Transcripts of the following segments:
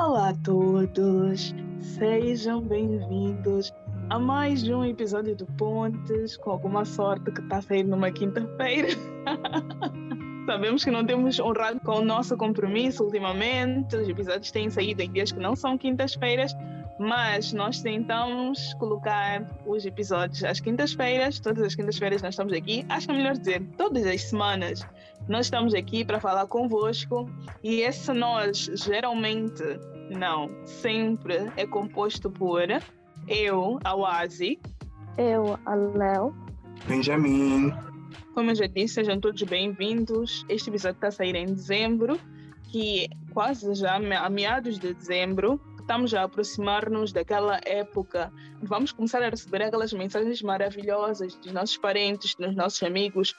Olá a todos, sejam bem-vindos a mais um episódio do Pontes, com alguma sorte que está sair numa quinta-feira. Sabemos que não temos honrado com o nosso compromisso ultimamente, os episódios têm saído em dias que não são quintas-feiras, mas nós tentamos colocar os episódios às quintas-feiras, todas as quintas-feiras nós estamos aqui, acho que é melhor dizer, todas as semanas nós estamos aqui para falar convosco e esse nós geralmente, não, sempre é composto por eu, a Oasi, eu, a Léo, Benjamin. Como eu já disse, sejam todos bem-vindos. Este episódio está a sair em dezembro, que quase já a meados de dezembro, estamos a aproximar-nos daquela época. Vamos começar a receber aquelas mensagens maravilhosas dos nossos parentes, dos nossos amigos,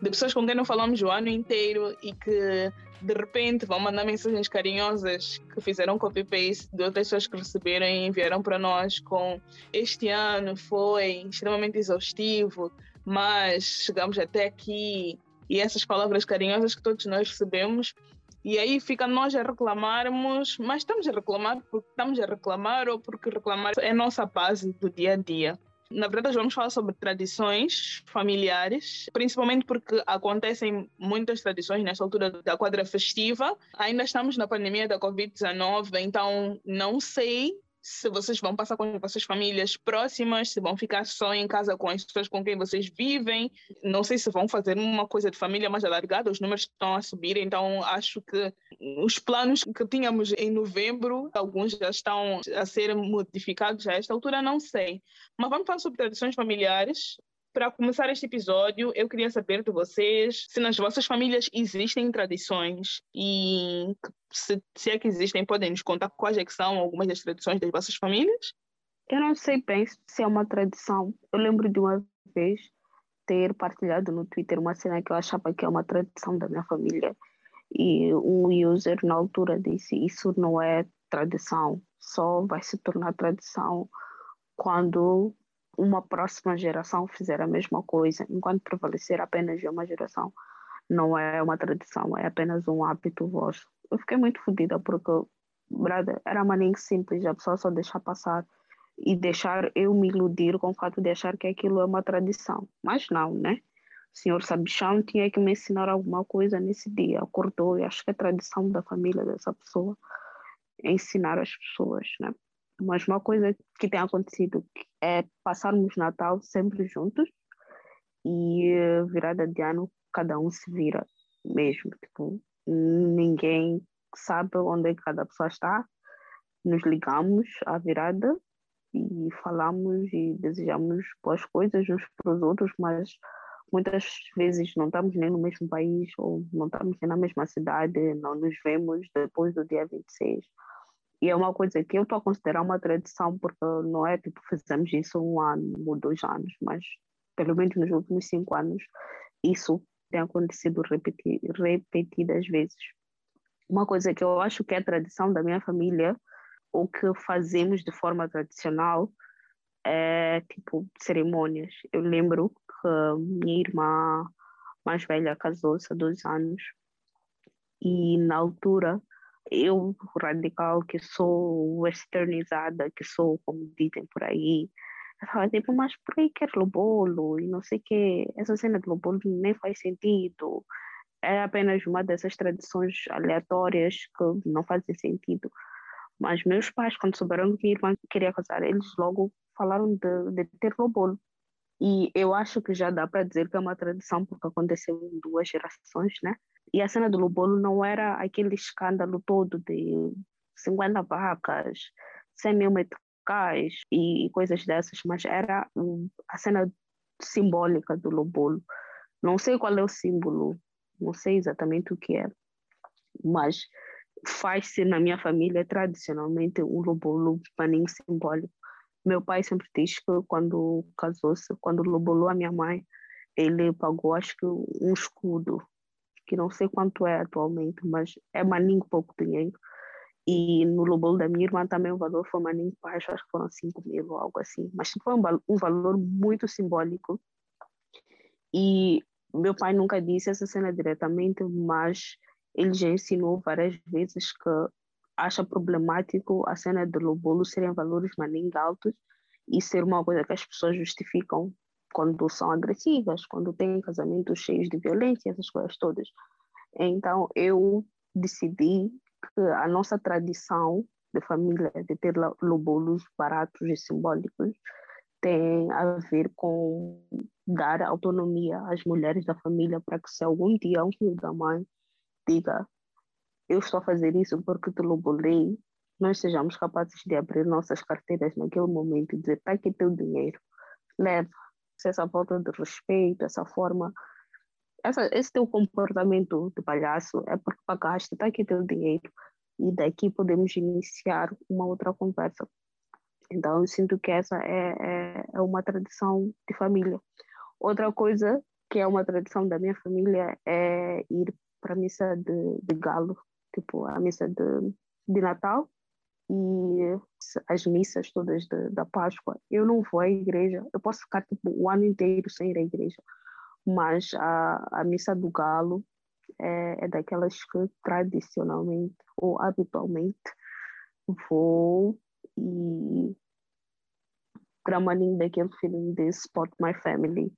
de pessoas com quem não falamos o ano inteiro e que de repente vão mandar mensagens carinhosas que fizeram copy-paste de outras pessoas que receberam e enviaram para nós com este ano foi extremamente exaustivo, mas chegamos até aqui e essas palavras carinhosas que todos nós recebemos e aí fica nós a reclamarmos, mas estamos a reclamar porque estamos a reclamar ou porque reclamar é a nossa base do dia a dia. Na verdade, vamos falar sobre tradições familiares, principalmente porque acontecem muitas tradições nessa altura da quadra festiva. Ainda estamos na pandemia da Covid-19, então não sei se vocês vão passar com as vossas famílias próximas, se vão ficar só em casa com as pessoas com quem vocês vivem. Não sei se vão fazer uma coisa de família mais alargada, os números estão a subir, então acho que os planos que tínhamos em novembro, alguns já estão a ser modificados a esta altura, não sei. Mas vamos falar sobre tradições familiares. Para começar este episódio, eu queria saber de vocês se nas vossas famílias existem tradições e se, se é que existem, podem nos contar quais é são algumas das tradições das vossas famílias? Eu não sei bem se é uma tradição. Eu lembro de uma vez ter partilhado no Twitter uma cena que eu achava que é uma tradição da minha família e um user na altura disse isso não é tradição, só vai se tornar tradição quando uma próxima geração fizer a mesma coisa, enquanto prevalecer apenas de uma geração, não é uma tradição, é apenas um hábito vosso. Eu fiquei muito fodida porque, brother, era maninho simples, a pessoa só deixar passar e deixar eu me iludir com o fato de achar que aquilo é uma tradição. Mas não, né? O senhor Sabichão tinha que me ensinar alguma coisa nesse dia, acordou, e acho que é tradição da família dessa pessoa ensinar as pessoas, né? Mas uma coisa que tem acontecido é passarmos Natal sempre juntos e virada de ano cada um se vira mesmo. Tipo, ninguém sabe onde é cada pessoa está. Nos ligamos à virada e falamos e desejamos boas coisas uns para os outros, mas muitas vezes não estamos nem no mesmo país ou não estamos nem na mesma cidade, não nos vemos depois do dia 26 e é uma coisa que eu estou a considerar uma tradição, porque não é tipo, fizemos isso um ano ou dois anos, mas pelo menos nos últimos cinco anos, isso tem acontecido repeti repetidas vezes. Uma coisa que eu acho que é tradição da minha família, ou que fazemos de forma tradicional, é tipo cerimônias. Eu lembro que minha irmã mais velha casou-se há dois anos e na altura eu, radical, que sou westernizada, que sou, como dizem por aí, falava tipo, mas por que quer lobolo? E não sei o quê. Essa cena de lobolo nem faz sentido. É apenas uma dessas tradições aleatórias que não fazem sentido. Mas meus pais, quando souberam que minha irmã queria casar, eles logo falaram de, de ter lobolo. E eu acho que já dá para dizer que é uma tradição, porque aconteceu em duas gerações, né? E a cena do Lobolo não era aquele escândalo todo de 50 vacas, 100 mil meticais e coisas dessas, mas era a cena simbólica do Lobolo. Não sei qual é o símbolo, não sei exatamente o que é, mas faz-se na minha família tradicionalmente um Lobolo paninho simbólico. Meu pai sempre diz que quando casou-se, quando lobolou a minha mãe, ele pagou acho que um escudo que não sei quanto é atualmente, mas é maninho pouco dinheiro. E no Lobolo da minha irmã também o valor foi maninho baixo, acho que foram 5 mil ou algo assim. Mas foi um, um valor muito simbólico. E meu pai nunca disse essa cena diretamente, mas ele já ensinou várias vezes que acha problemático a cena de lobolo serem valores maninga altos e ser uma coisa que as pessoas justificam quando são agressivas, quando têm casamentos cheios de violência, essas coisas todas. Então, eu decidi que a nossa tradição de família de ter lobolos baratos e simbólicos tem a ver com dar autonomia às mulheres da família para que se algum dia um filho da mãe diga eu estou a fazer isso porque te lobolei, nós sejamos capazes de abrir nossas carteiras naquele momento e dizer, está aqui teu dinheiro, leva. Se essa falta de respeito, essa forma, essa, esse teu comportamento de palhaço é porque pagaste, está aqui teu dinheiro. E daqui podemos iniciar uma outra conversa. Então, eu sinto que essa é, é, é uma tradição de família. Outra coisa que é uma tradição da minha família é ir para a missa de, de galo, tipo a missa de, de Natal e as missas todas de, da Páscoa. Eu não vou à igreja, eu posso ficar tipo, o ano inteiro sem ir à igreja, mas a, a missa do galo é, é daquelas que tradicionalmente ou habitualmente vou e gramaninho daquele feeling de Spot My Family,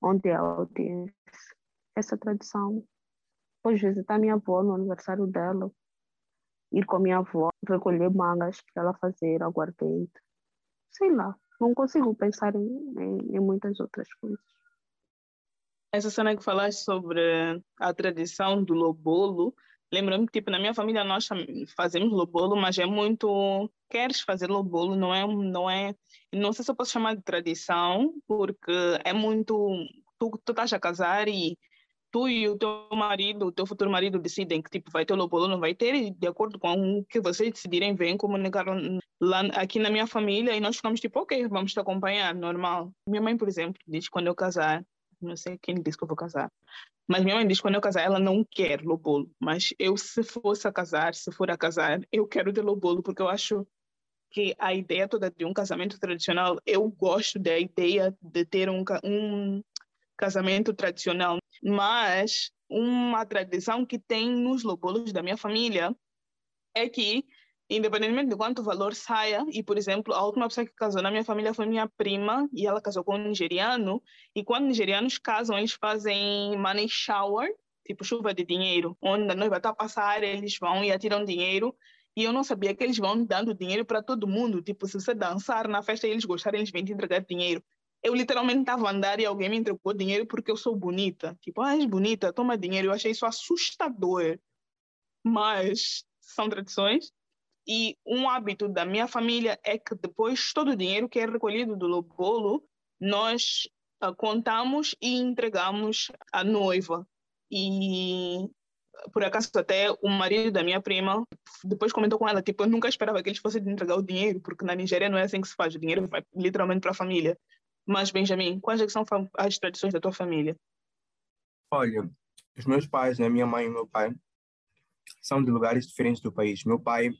onde ela tem essa tradição. Depois visitar minha avó no aniversário dela, ir com a minha avó, recolher mangas para ela fazer aguardente. Sei lá, não consigo pensar em, em, em muitas outras coisas. Essa cena que falaste sobre a tradição do lobolo, lembra-me que tipo, na minha família nós fazemos lobolo, mas é muito... Queres fazer lobolo, não é... Não, é, não sei se eu posso chamar de tradição, porque é muito... Tu, tu estás a casar e tu e o teu marido, o teu futuro marido decidem que tipo vai ter lobolo ou não vai ter, e de acordo com o que vocês decidirem, vêm comunicar lá aqui na minha família e nós ficamos tipo, ok, vamos te acompanhar, normal. Minha mãe, por exemplo, diz quando eu casar, não sei quem disse que eu vou casar, mas minha mãe diz quando eu casar ela não quer lobolo, mas eu se fosse a casar, se for a casar, eu quero ter lobolo porque eu acho que a ideia toda de um casamento tradicional, eu gosto da ideia de ter um, um casamento tradicional, mas uma tradição que tem nos lobolos da minha família é que, independentemente de quanto valor saia, e por exemplo, a última pessoa que casou na minha família foi minha prima, e ela casou com um nigeriano, e quando nigerianos casam, eles fazem money shower, tipo chuva de dinheiro, onde a noiva está a passar, eles vão e atiram dinheiro, e eu não sabia que eles vão dando dinheiro para todo mundo. Tipo, se você dançar na festa e eles gostarem, eles vêm te entregar dinheiro eu literalmente estava a andar e alguém me entregou dinheiro porque eu sou bonita. Tipo, ah, és bonita, toma dinheiro. Eu achei isso assustador. Mas são tradições. E um hábito da minha família é que depois todo o dinheiro que é recolhido do bolo, nós uh, contamos e entregamos à noiva. E por acaso até o marido da minha prima depois comentou com ela tipo eu nunca esperava que eles fossem entregar o dinheiro porque na Nigéria não é assim que se faz o dinheiro vai literalmente para a família mas, Benjamin, quais é são as tradições da tua família? Olha, os meus pais, né, minha mãe e meu pai, são de lugares diferentes do país. Meu pai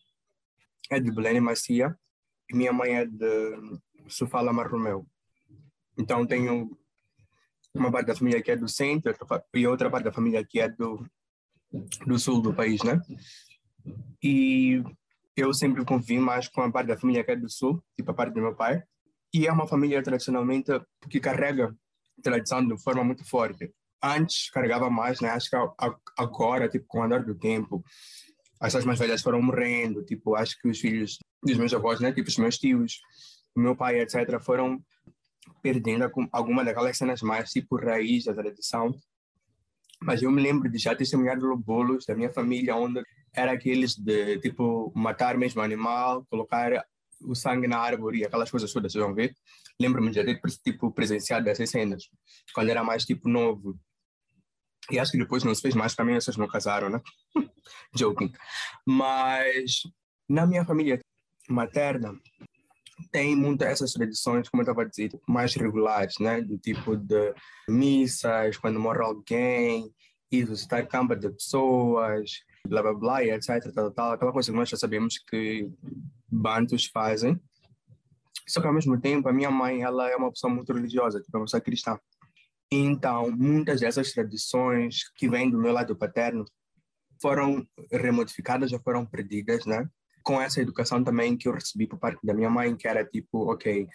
é de Belém e Macia e minha mãe é de Sofala Marromeu. Então, tenho uma parte da família que é do centro e outra parte da família que é do, do sul do país, né? E eu sempre convivi mais com a parte da família que é do sul, tipo a parte do meu pai, e é uma família tradicionalmente que carrega tradição de forma muito forte. Antes carregava mais, né? Acho que agora, tipo, com o andar do tempo, as pessoas mais velhas foram morrendo, tipo, acho que os filhos dos meus avós, né? Tipo, os meus tios, meu pai, etc., foram perdendo alguma daquelas cenas mais, tipo, raiz da tradição. Mas eu me lembro de já testemunhado bolos da minha família, onde era aqueles de, tipo, matar mesmo animal, colocar o sangue na árvore e aquelas coisas todas, vocês vão ver. Lembro-me de ter tipo, presenciado essas cenas, quando era mais tipo novo. E acho que depois não se fez mais, também vocês não casaram, né? Joking. Mas na minha família materna, tem muitas essas tradições, como eu estava a dizer, mais regulares, né? Do tipo de missas, quando morre alguém, e visitar campa de pessoas, blá blá blá, etc. Tal, tal, aquela coisa que nós já sabemos que bantos fazem. Só que ao mesmo tempo, a minha mãe, ela é uma pessoa muito religiosa, tipo, é uma pessoa cristã. Então, muitas dessas tradições que vêm do meu lado paterno foram remodificadas ou foram perdidas, né? Com essa educação também que eu recebi por parte da minha mãe, que era tipo, ok,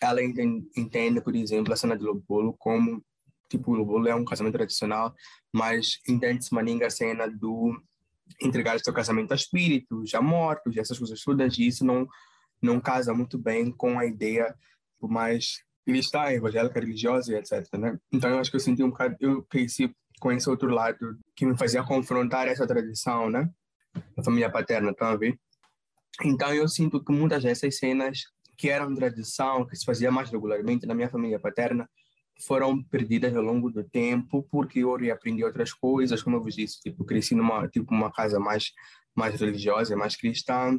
ela entende, por exemplo, a cena de Lobolo como, tipo, Lobolo é um casamento tradicional, mas entende-se a cena do entregar o seu casamento a espíritos, a mortos, essas coisas todas, e isso não, não casa muito bem com a ideia mais cristã, evangélica, religiosa, etc. Né? Então eu acho que eu senti um bocado, eu cresci com esse outro lado que me fazia confrontar essa tradição, né? Da família paterna, a ver? Então eu sinto que muitas dessas cenas que eram tradição, que se fazia mais regularmente na minha família paterna, foram perdidas ao longo do tempo porque eu reaprendi outras coisas, como eu vos disse, tipo, cresci numa tipo uma casa mais mais religiosa, mais cristã,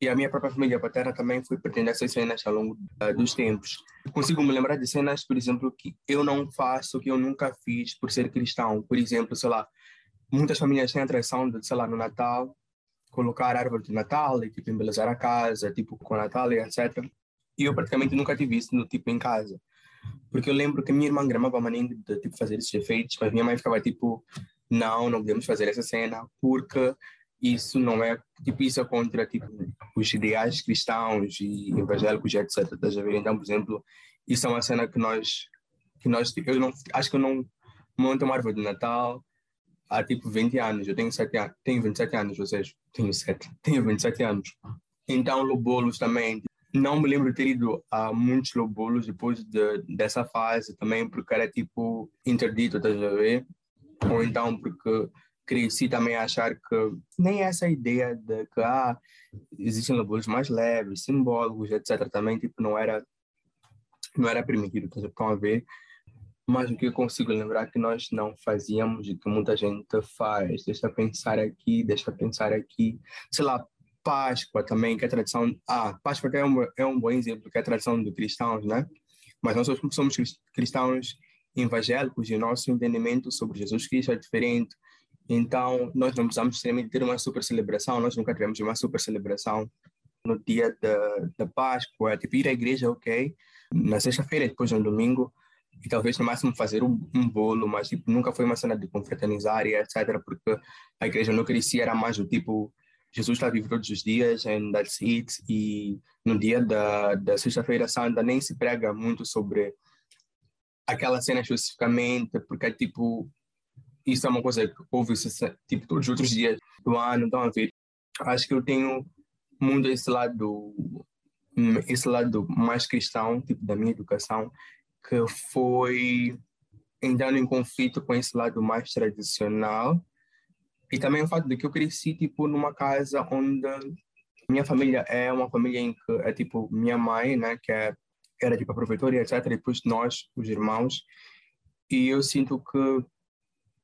e a minha própria família paterna também foi perdendo essas cenas ao longo uh, dos tempos. Consigo me lembrar de cenas, por exemplo, que eu não faço, que eu nunca fiz por ser cristão. Por exemplo, sei lá, muitas famílias têm a tradição de, sei lá, no Natal, colocar árvore de Natal e, tipo, embelezar a casa, tipo, com Natal e etc. E eu praticamente nunca tive isso, no, tipo, em casa. Porque eu lembro que minha irmã gramava a maneira de, tipo, fazer esses efeitos, mas minha mãe ficava, tipo, não, não podemos fazer essa cena, porque isso não é tipo isso é contra tipo os ideais cristãos e evangélicos etc a então por exemplo isso é uma cena que nós que nós eu não acho que eu não monto uma árvore de Natal há tipo 20 anos eu tenho 7 anos tenho 27 anos ou seja tenho 7 tenho 27 anos. Então lobolos também não me lembro de ter ido a muitos lobolos depois de, dessa fase também porque era tipo interdito estás a ver ou então porque cresci também a achar que nem essa ideia de que ah, existem labores mais leves, simbólicos, etc. Também tipo não era não era permitido, estão a ver? Mas o que eu consigo lembrar que nós não fazíamos e que muita gente faz. Deixa pensar aqui, deixa pensar aqui. Sei lá, Páscoa também, que é a tradição. Ah, Páscoa é um, é um bom exemplo, que é a tradição dos cristãos, né? Mas nós somos cristãos evangélicos e o nosso entendimento sobre Jesus Cristo é diferente. Então, nós não precisamos ter uma super celebração, nós nunca tivemos uma super celebração no dia da, da Páscoa, é tipo ir à igreja, ok, na sexta-feira, depois no domingo, e talvez no máximo fazer um, um, bolo, mas tipo, nunca foi uma cena de confraternizar e etc, porque a igreja não crescia, era mais do tipo, Jesus está vivo todos os dias, and that's it, e no dia da, da sexta-feira santa nem se prega muito sobre aquela cena especificamente, porque tipo, isso é uma coisa que houve tipo todos os outros dias do ano, então a ver. Acho que eu tenho muito esse lado esse lado mais cristão, tipo da minha educação, que foi entrando em conflito com esse lado mais tradicional. E também o fato de que eu cresci tipo numa casa onde minha família é uma família em que é tipo minha mãe, né, que é, era tipo a provedora e etc, e depois nós, os irmãos. E eu sinto que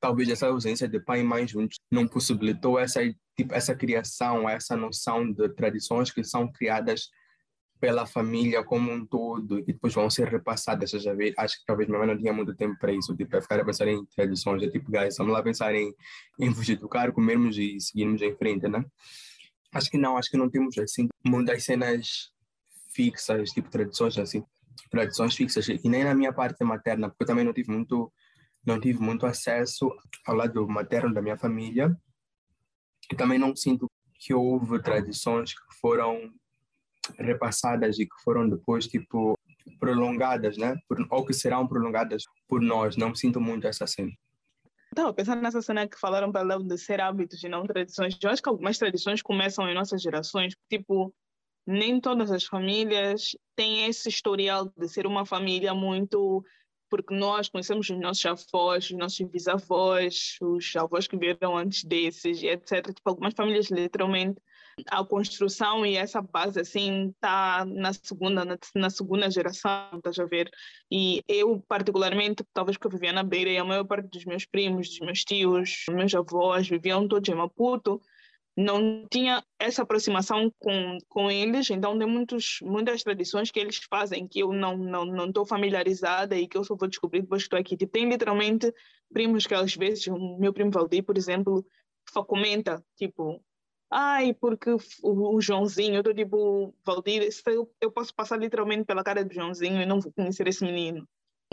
talvez essa ausência de pai e mãe juntos não possibilitou essa tipo essa criação, essa noção de tradições que são criadas pela família como um todo e depois vão ser repassadas, já ver, acho que talvez minha mãe não tinha muito tempo para isso, tipo, para ficar a pensar em tradições, é tipo, guys, vamos lá pensar em, em vos educar, comermos e seguirmos em frente, né? Acho que não, acho que não temos, assim, muitas cenas fixas, tipo, tradições, assim, tradições fixas, e nem na minha parte materna, porque eu também não tive muito não tive muito acesso ao lado materno da minha família e também não sinto que houve tradições que foram repassadas e que foram depois tipo prolongadas, né? Por, ou que serão prolongadas por nós. Não sinto muito essa cena. Estava pensando nessa cena que falaram para de ser hábitos e não tradições. Eu acho que algumas tradições começam em nossas gerações, tipo nem todas as famílias têm esse historial de ser uma família muito porque nós conhecemos os nossos avós, os nossos bisavós, os avós que vieram antes desses, etc. Tipo, algumas famílias, literalmente, a construção e essa base, assim, está na segunda, na, na, segunda geração, estás a ver? E eu, particularmente, talvez porque eu vivia na Beira e a maior parte dos meus primos, dos meus tios, meus avós viviam todos em Maputo, não tinha essa aproximação com, com eles, então tem muitos, muitas tradições que eles fazem que eu não não não estou familiarizada e que eu só vou descobrir depois que estou aqui. Tipo, tem literalmente primos que às vezes, o meu primo Valdir, por exemplo, comenta, tipo, ai, porque o, o Joãozinho, eu estou tipo, Valdir, eu, eu posso passar literalmente pela cara do Joãozinho e não vou conhecer esse menino.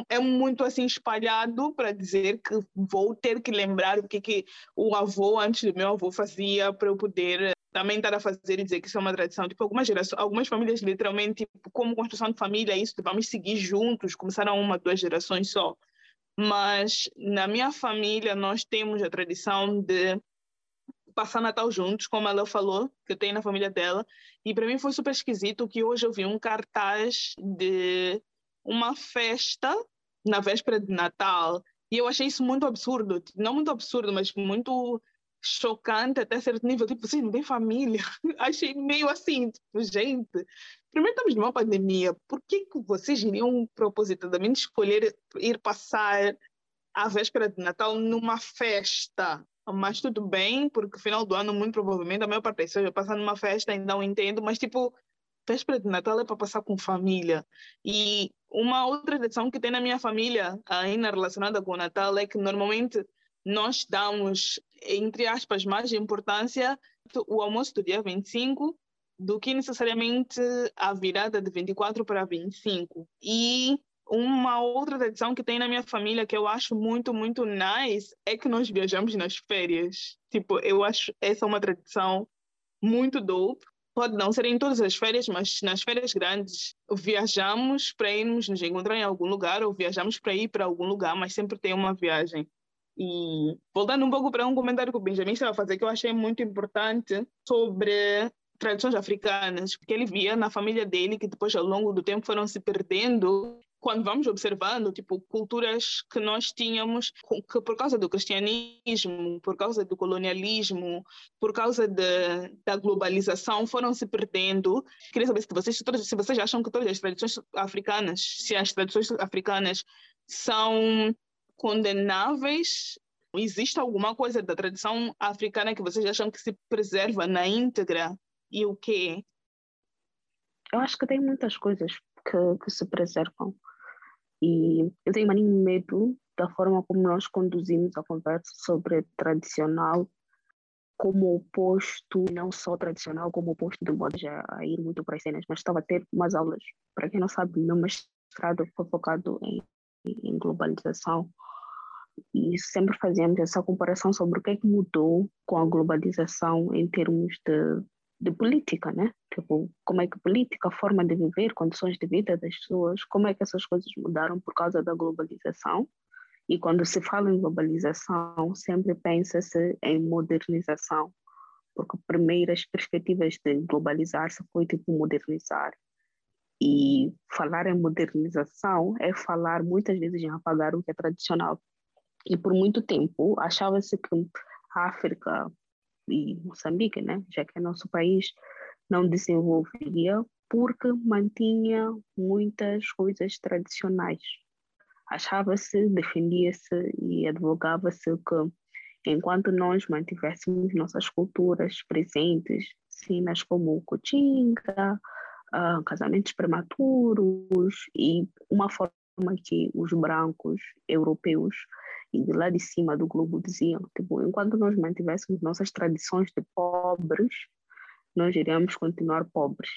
é muito assim espalhado para dizer que vou ter que lembrar o que, que o avô antes do meu avô fazia para eu poder também estar a fazer e dizer que isso é uma tradição. Tipo, algumas gerações, algumas famílias literalmente, tipo, como construção de família, isso, tipo, vamos seguir juntos, começaram uma, duas gerações só. Mas na minha família nós temos a tradição de passar Natal juntos, como ela falou, que tem na família dela. E para mim foi super esquisito que hoje eu vi um cartaz de uma festa na véspera de Natal. E eu achei isso muito absurdo. Não muito absurdo, mas muito chocante até certo nível. Tipo, vocês não têm família. achei meio assim, tipo, gente. Primeiro estamos numa pandemia. Por que, que vocês iriam propositadamente escolher ir passar a véspera de Natal numa festa? Mas tudo bem, porque final do ano, muito provavelmente, a maior parte das pessoas passar numa festa, não entendo, mas tipo, véspera de Natal é para passar com família. E uma outra tradição que tem na minha família, ainda relacionada com o Natal, é que normalmente nós damos, entre aspas, mais importância o almoço do dia 25 do que necessariamente a virada de 24 para 25. E uma outra tradição que tem na minha família que eu acho muito, muito nice é que nós viajamos nas férias. Tipo, eu acho essa uma tradição muito dope. Pode não ser em todas as férias, mas nas férias grandes viajamos para irmos nos encontrar em algum lugar ou viajamos para ir para algum lugar, mas sempre tem uma viagem. E voltando um pouco para um comentário que o Benjamin estava a fazer, que eu achei muito importante sobre tradições africanas, porque ele via na família dele que depois, ao longo do tempo, foram se perdendo quando vamos observando, tipo, culturas que nós tínhamos, que por causa do cristianismo, por causa do colonialismo, por causa de, da globalização, foram se perdendo. Queria saber se vocês, se vocês acham que todas as tradições africanas, se as tradições africanas são condenáveis, existe alguma coisa da tradição africana que vocês acham que se preserva na íntegra e o quê? Eu acho que tem muitas coisas que, que se preservam. E eu tenho muito medo da forma como nós conduzimos a conversa sobre tradicional como oposto, não só tradicional, como oposto de modo já a ir muito para as cenas, mas estava a ter umas aulas, para quem não sabe, meu mestrado foi focado em, em globalização e sempre fazíamos essa comparação sobre o que é que mudou com a globalização em termos de de política, né? Tipo, como é que política, forma de viver, condições de vida das pessoas, como é que essas coisas mudaram por causa da globalização. E quando se fala em globalização, sempre pensa-se em modernização, porque primeiras perspectivas de globalizar-se foi tipo modernizar. E falar em modernização é falar muitas vezes em apagar o que é tradicional. E por muito tempo achava-se que a África e Moçambique, né, já que é nosso país, não desenvolveria porque mantinha muitas coisas tradicionais. Achava-se, defendia-se e advogava-se que enquanto nós mantivéssemos nossas culturas presentes, cenas como cotinga, uh, casamentos prematuros e uma forma que os brancos europeus e de lá de cima do globo diziam, tipo, enquanto nós mantivéssemos nossas tradições de pobres, nós iríamos continuar pobres.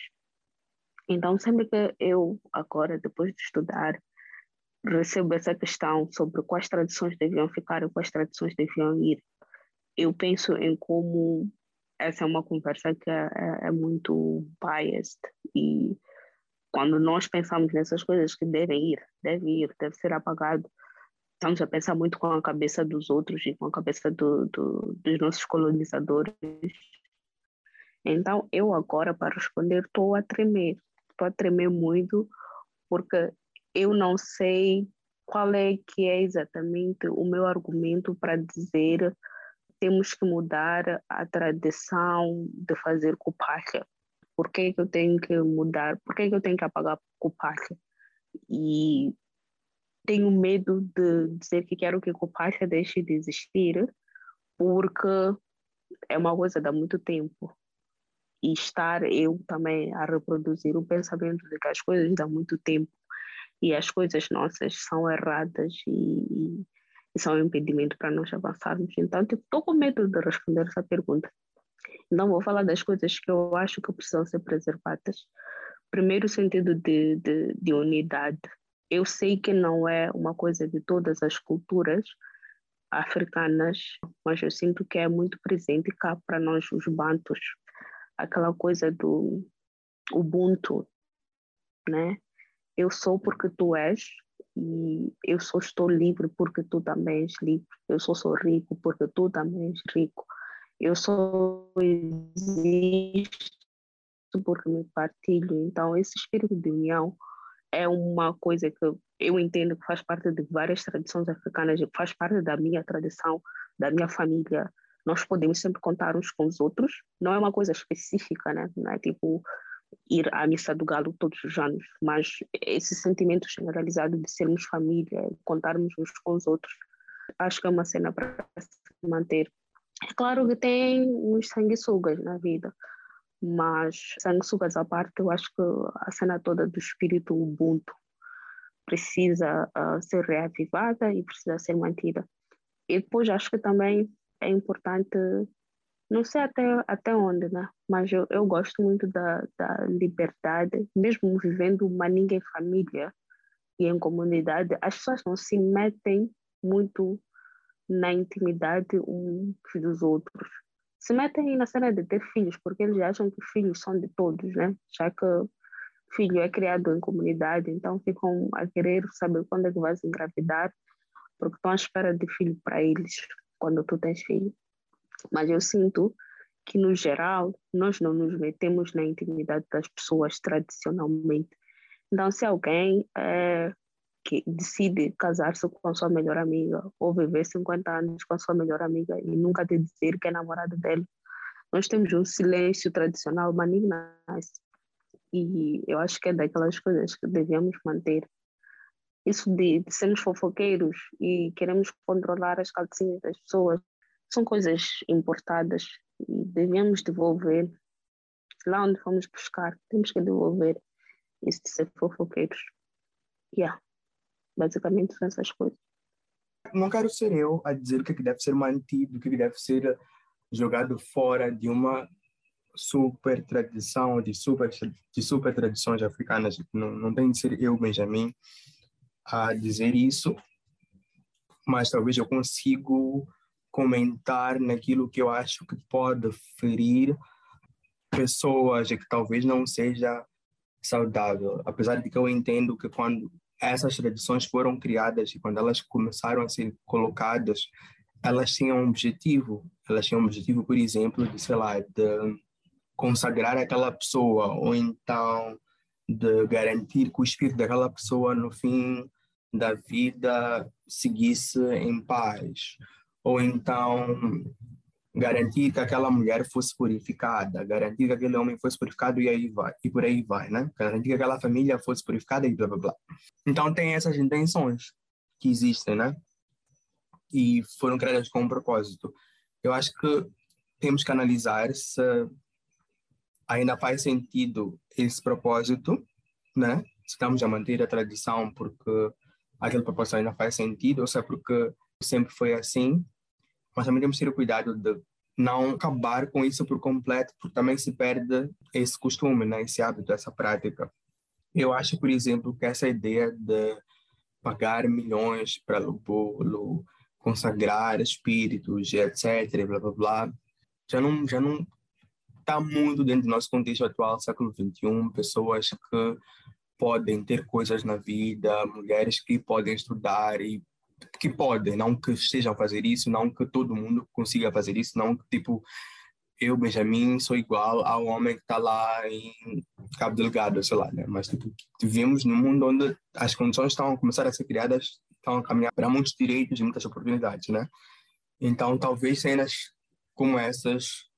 Então, sempre que eu, agora, depois de estudar, recebo essa questão sobre quais tradições deviam ficar e quais tradições deviam ir, eu penso em como essa é uma conversa que é, é, é muito biased e quando nós pensamos nessas coisas que devem ir, deve ir, deve ser apagado, estamos a pensar muito com a cabeça dos outros e com a cabeça do, do, dos nossos colonizadores. Então, eu agora, para responder, estou a tremer. Estou a tremer muito, porque eu não sei qual é que é exatamente o meu argumento para dizer temos que mudar a tradição de fazer cupácia. Por que, que eu tenho que mudar? Por que, que eu tenho que apagar cupácia? E tenho medo de dizer que quero que Copaixa deixe de existir, porque é uma coisa de há muito tempo. E estar eu também a reproduzir o pensamento de que as coisas dão muito tempo e as coisas nossas são erradas e, e são um impedimento para nós avançarmos. Então, estou com medo de responder essa pergunta. Então, vou falar das coisas que eu acho que precisam ser preservadas. Primeiro, o sentido de, de, de unidade eu sei que não é uma coisa de todas as culturas africanas, mas eu sinto que é muito presente cá para nós, os bantos, aquela coisa do Ubuntu, né? Eu sou porque tu és e eu só estou livre porque tu também és livre. Eu só sou rico porque tu também és rico. Eu só existo porque me partilho. Então, esse espírito de união é uma coisa que eu entendo que faz parte de várias tradições africanas, faz parte da minha tradição, da minha família. Nós podemos sempre contar uns com os outros. Não é uma coisa específica, né? Não é tipo ir à missa do galo todos os anos, mas esse sentimento generalizado de sermos família, contarmos uns com os outros, acho que é uma cena para se manter. É claro que tem uns sanguessugas na vida, mas sanguessugas à parte, eu acho que a cena toda do espírito Ubuntu precisa uh, ser reavivada e precisa ser mantida. E depois acho que também é importante não sei até, até onde, né? Mas eu, eu gosto muito da, da liberdade, mesmo vivendo uma ninguém família e em comunidade, as pessoas não se metem muito na intimidade uns dos outros. Se metem na cena de ter filhos, porque eles acham que filhos são de todos, né? Já que filho é criado em comunidade, então ficam a querer saber quando é que vais engravidar, porque estão à espera de filho para eles, quando tu tens filho. Mas eu sinto que, no geral, nós não nos metemos na intimidade das pessoas tradicionalmente. Então, se alguém é, que decide casar-se com a sua melhor amiga ou viver 50 anos com a sua melhor amiga e nunca te dizer que é namorada dela, nós temos um silêncio tradicional malignas e eu acho que é daquelas coisas que devemos manter. Isso de, de sermos fofoqueiros e queremos controlar as calcinhas das pessoas são coisas importadas e devemos devolver. Lá onde fomos buscar, temos que devolver isso de ser fofoqueiros. Yeah. Basicamente são essas coisas. Não quero ser eu a dizer o que, é deve ser mantido, o que, é que deve ser jogado fora de uma super tradição, de super, de super tradições africanas. Não, não tem de ser eu, Benjamin, a dizer isso, mas talvez eu consigo comentar naquilo que eu acho que pode ferir pessoas que talvez não seja saudável. Apesar de que eu entendo que quando essas tradições foram criadas e quando elas começaram a ser colocadas, elas tinham um objetivo. Elas tinham um objetivo, por exemplo, de, sei lá, de consagrar aquela pessoa ou então de garantir que o espírito daquela pessoa no fim da vida seguisse em paz ou então garantir que aquela mulher fosse purificada, garantir que aquele homem fosse purificado e aí vai, e por aí vai, né? Garantir que aquela família fosse purificada e blá blá blá. Então tem essas intenções que existem, né? E foram criadas com um propósito. Eu acho que temos que analisar se ainda faz sentido esse propósito, né? Se estamos a manter a tradição porque aquele propósito ainda faz sentido, ou se é porque sempre foi assim, mas também temos que ter o cuidado de não acabar com isso por completo, porque também se perde esse costume, né? esse hábito, essa prática. Eu acho, por exemplo, que essa ideia de pagar milhões para o bolo, consagrar espíritos, etc., blá blá blá, já não já não está muito dentro do nosso contexto atual, século XXI, pessoas que podem ter coisas na vida, mulheres que podem estudar e que podem, não que estejam a fazer isso, não que todo mundo consiga fazer isso, não que tipo eu, Benjamin, sou igual ao homem que está lá em Cabo Delgado, sei lá, né? Mas tipo, vivemos num mundo onde as condições estão a começar a ser criadas, estão a caminhar para muitos direitos e muitas oportunidades, né? Então, talvez cenas como essas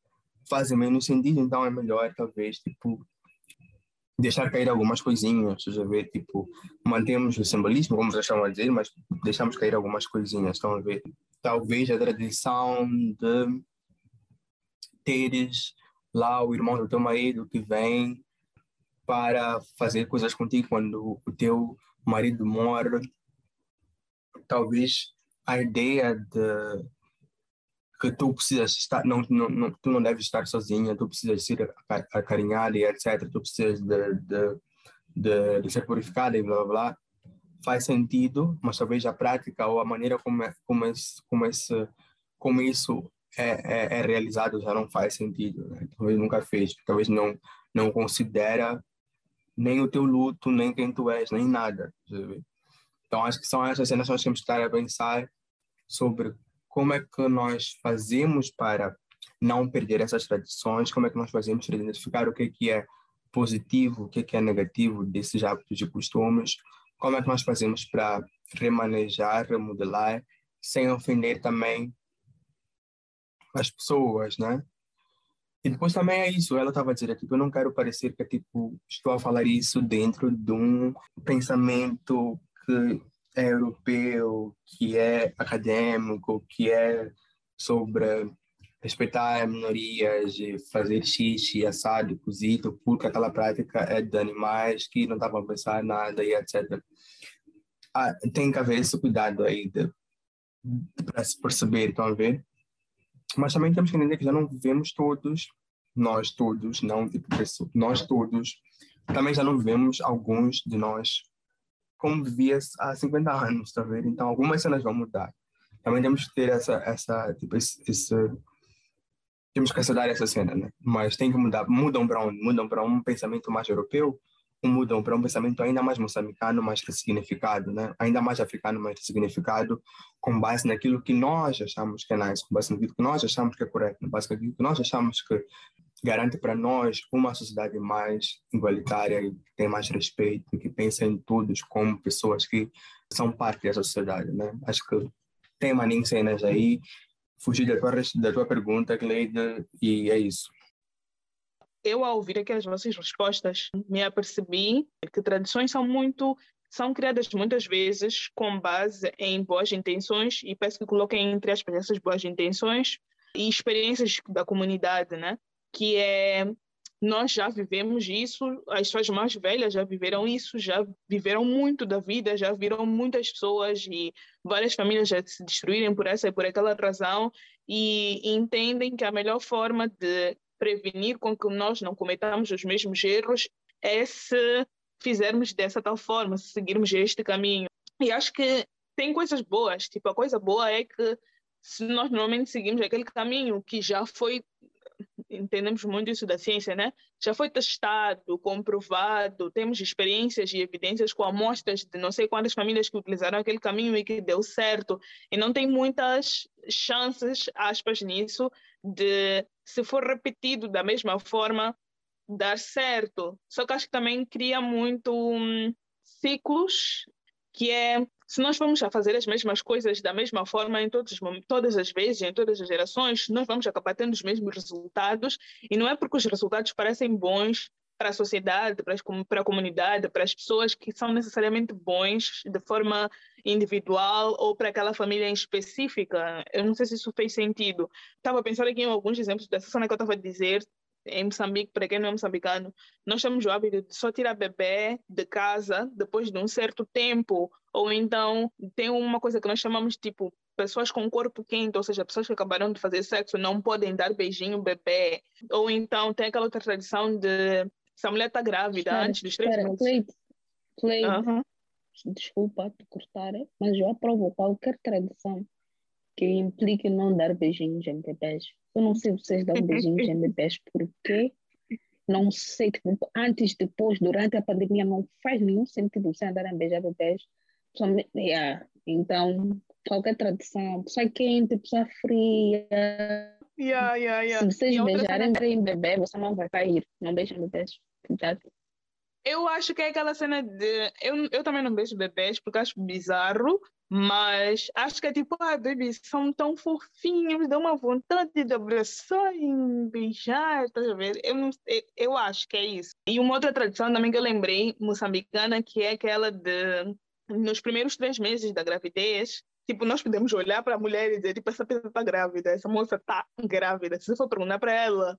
fazem menos sentido, então é melhor talvez tipo deixar cair algumas coisinhas, já ver, tipo, mantemos o simbolismo, como vocês estão a dizer, mas deixamos cair algumas coisinhas, estão a ver? Talvez a tradição de teres lá o irmão do teu marido que vem para fazer coisas contigo quando o teu marido morre. Talvez a ideia de que tu precisas estar, não, não, não, tu não deves estar sozinha, tu precisas ser acarinhada e etc. Tu precisas de, de, de, de ser purificada e blá blá blá. faz sentido, mas talvez a prática ou a maneira como, é, como, esse, como, esse, como isso é, é, é, realizado já não faz sentido. Né? Talvez nunca fez, talvez não, não considera nem o teu luto, nem quem tu és, nem nada. Então, acho que são essas cenas que nós temos que estar a pensar sobre como é que nós fazemos para não perder essas tradições, como é que nós fazemos para identificar o que é, que é positivo, o que é, que é negativo desses hábitos e costumes, como é que nós fazemos para remanejar, remodelar, sem ofender também as pessoas, né? E depois também é isso, ela estava dizer aqui que eu não quero parecer que tipo, estou a falar isso dentro de um pensamento que é europeu, que é acadêmico, que é sobre respeitar minorias, fazer xixi, assado, cozido, porque aquela prática é de animais que não estavam a pensar nada e etc. Ah, tem que haver esse cuidado aí para se perceber, estão a ver? Mas também temos que entender que já não vivemos todos, nós todos, não tipo pessoa, nós todos, também já não vivemos alguns de nós como vivia há 50 anos, a ver? Então algumas cenas vão mudar. Também temos que ter essa, essa tipo, esse, esse temos que aceitar essa cena, né? Mas tem que mudar. Mudam para onde? Mudam para um pensamento mais europeu ou mudam para um pensamento ainda mais moçambicano, mais ressignificado, né? Ainda mais africano, mais ressignificado, com base naquilo que nós achamos que é nice, com base naquilo que nós achamos que é correto, com base naquilo que nós achamos que garante para nós uma sociedade mais igualitária, que tem mais respeito, que pensa em todos como pessoas que são parte dessa sociedade, né? Acho que tem maninho cenas aí fugir da tua, da tua pergunta, Cleide, e é isso. Eu, ao ouvir aquelas vossas respostas, me apercebi que tradições são muito são criadas muitas vezes com base em boas intenções e peço que coloquem entre aspas essas boas intenções e experiências da comunidade, né? Que é nós já vivemos isso, as pessoas mais velhas já viveram isso, já viveram muito da vida, já viram muitas pessoas e várias famílias já se destruírem por essa e por aquela razão e entendem que a melhor forma de prevenir com que nós não cometamos os mesmos erros é se fizermos dessa tal forma, se seguirmos este caminho. E acho que tem coisas boas, tipo, a coisa boa é que se nós normalmente seguimos aquele caminho que já foi entendemos muito isso da ciência, né? Já foi testado, comprovado, temos experiências e evidências com amostras de não sei quantas famílias que utilizaram aquele caminho e que deu certo. E não tem muitas chances, aspas, nisso, de, se for repetido da mesma forma, dar certo. Só que acho que também cria muito um, ciclos que é se nós vamos fazer as mesmas coisas da mesma forma em todos, todas as vezes, em todas as gerações, nós vamos acabar tendo os mesmos resultados e não é porque os resultados parecem bons para a sociedade, para, as, para a comunidade, para as pessoas que são necessariamente bons de forma individual ou para aquela família em específica. Eu não sei se isso fez sentido. Estava pensando aqui em alguns exemplos dessa cena que eu estava a dizer, em Moçambique, para quem não é moçambicano, nós temos o hábito de só tirar bebê de casa depois de um certo tempo. Ou então tem uma coisa que nós chamamos tipo pessoas com corpo quente, ou seja, pessoas que acabaram de fazer sexo não podem dar beijinho bebê. Ou então tem aquela outra tradição de se a mulher está grávida espera, antes dos três meses. Cleide, Cleide, uhum. desculpa te cortar, mas eu aprovo qualquer tradição que implique não dar beijinhos em bebês. Eu não sei se vocês dão beijinhos em bebês porque não sei, tipo, antes, depois, durante a pandemia, não faz nenhum sentido você andar a beijar bebês. Yeah. Então, qualquer tradição, pessoa quente, pessoa fria. Yeah, yeah. Se vocês beijarem cena... em bebê, você não vai cair. Não beijam bebês. Cuidado. Eu acho que é aquela cena de. Eu, eu também não beijo bebês porque acho bizarro, mas acho que é tipo, ah, baby, são tão fofinhos, dá uma vontade de abraçar e beijar, tá ver? Eu, eu, eu acho que é isso. E uma outra tradição também que eu lembrei, moçambicana, que é aquela de, nos primeiros três meses da gravidez, tipo, nós podemos olhar para a mulher e dizer, tipo, essa pessoa está grávida, essa moça está grávida. Se você for perguntar para ela,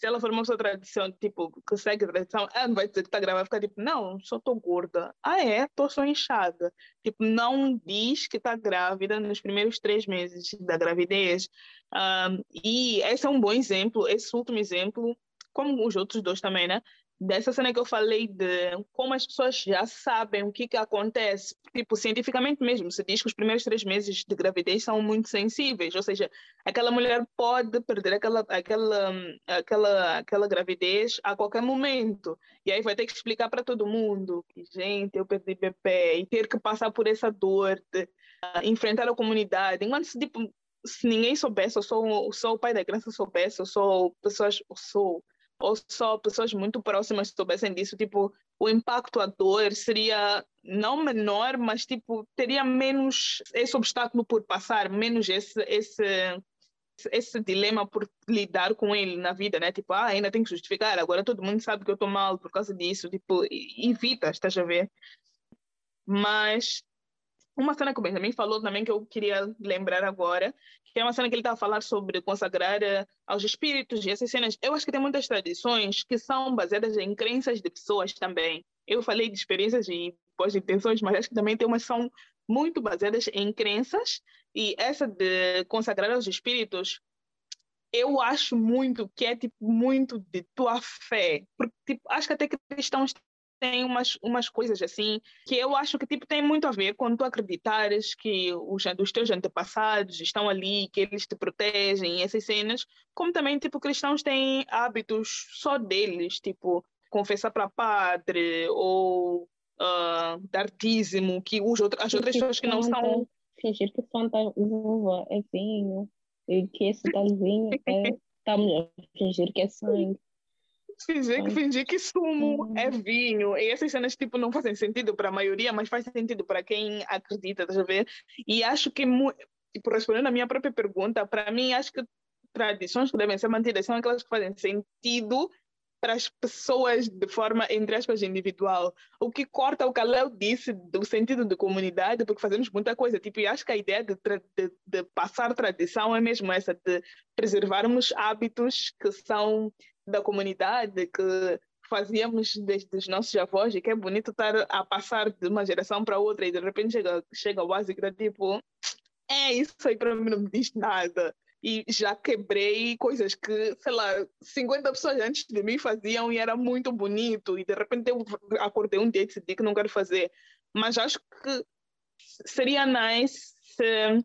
se ela for uma pessoa tradição, tipo, que segue tradição, ela não vai dizer que está grávida, vai ficar tipo, não, só estou gorda. Ah, é? Estou só inchada. Tipo, não diz que está grávida nos primeiros três meses da gravidez. Um, e esse é um bom exemplo, esse último exemplo, como os outros dois também, né? Dessa cena que eu falei de como as pessoas já sabem o que, que acontece, tipo, cientificamente mesmo, se diz que os primeiros três meses de gravidez são muito sensíveis, ou seja, aquela mulher pode perder aquela, aquela, aquela, aquela gravidez a qualquer momento, e aí vai ter que explicar para todo mundo que, gente, eu perdi bebê, e ter que passar por essa dor de uh, enfrentar a comunidade, enquanto tipo, se ninguém soubesse, eu sou, sou o pai da criança soubesse, eu sou pessoas, sou ou só pessoas muito próximas soubessem disso, tipo, o impacto à dor seria não menor, mas tipo, teria menos esse obstáculo por passar, menos esse, esse, esse dilema por lidar com ele na vida, né? Tipo, ah, ainda tem que justificar, agora todo mundo sabe que eu estou mal por causa disso, tipo, evita, estás a ver? Mas uma cena que o Benjamin falou também que eu queria lembrar agora, que é uma cena que ele está a falar sobre consagrar uh, aos espíritos e essas cenas. Eu acho que tem muitas tradições que são baseadas em crenças de pessoas também. Eu falei de experiências e boas intenções, mas acho que também tem umas que são muito baseadas em crenças e essa de consagrar aos espíritos eu acho muito que é tipo muito de tua fé porque tipo, acho que até cristãos tem umas, umas coisas assim que eu acho que tipo tem muito a ver quando tu acreditares que os, os teus antepassados estão ali, que eles te protegem, essas cenas, como também tipo cristãos têm hábitos só deles, tipo confessar para padre ou uh, dar dízimo, que os as outras pessoas que não são fingir que Santa Uva é vinho e que esse tal vinho é estamos a fingir que é sangue Fingir, que, fingir que sumo é uhum. vinho. E essas cenas tipo, não fazem sentido para a maioria, mas faz sentido para quem acredita, tá ver? E acho que, tipo, respondendo a minha própria pergunta, para mim, acho que tradições que devem ser mantidas são aquelas que fazem sentido para as pessoas de forma, entre aspas, individual. O que corta o que a Léo disse do sentido de comunidade, porque fazemos muita coisa. Tipo, e acho que a ideia de, de, de passar tradição é mesmo essa, de preservarmos hábitos que são da comunidade que fazíamos desde os nossos avós e que é bonito estar a passar de uma geração para outra e de repente chega, chega o básico da tipo, é isso aí para mim não me diz nada. E já quebrei coisas que, sei lá, 50 pessoas antes de mim faziam e era muito bonito. E de repente eu acordei um dia e decidi que não quero fazer. Mas acho que seria nice se,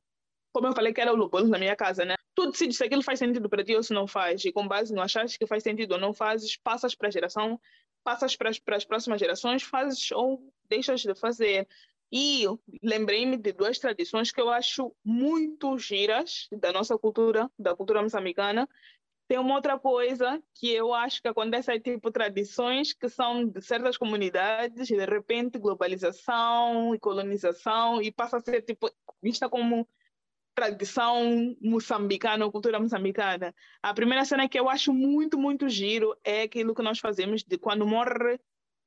como eu falei que era o lupus na minha casa, né? tu decides se aquilo faz sentido para ti ou se não faz, e com base no achares que faz sentido ou não fazes, passas para a geração, passas para as, para as próximas gerações, fazes ou deixas de fazer. E lembrei-me de duas tradições que eu acho muito giras da nossa cultura, da cultura moçambicana. Tem uma outra coisa que eu acho que acontece é tipo tradições que são de certas comunidades, e de repente globalização e colonização, e passa a ser tipo vista como tradição moçambicana, cultura moçambicana. A primeira cena que eu acho muito, muito giro é aquilo que nós fazemos de quando morre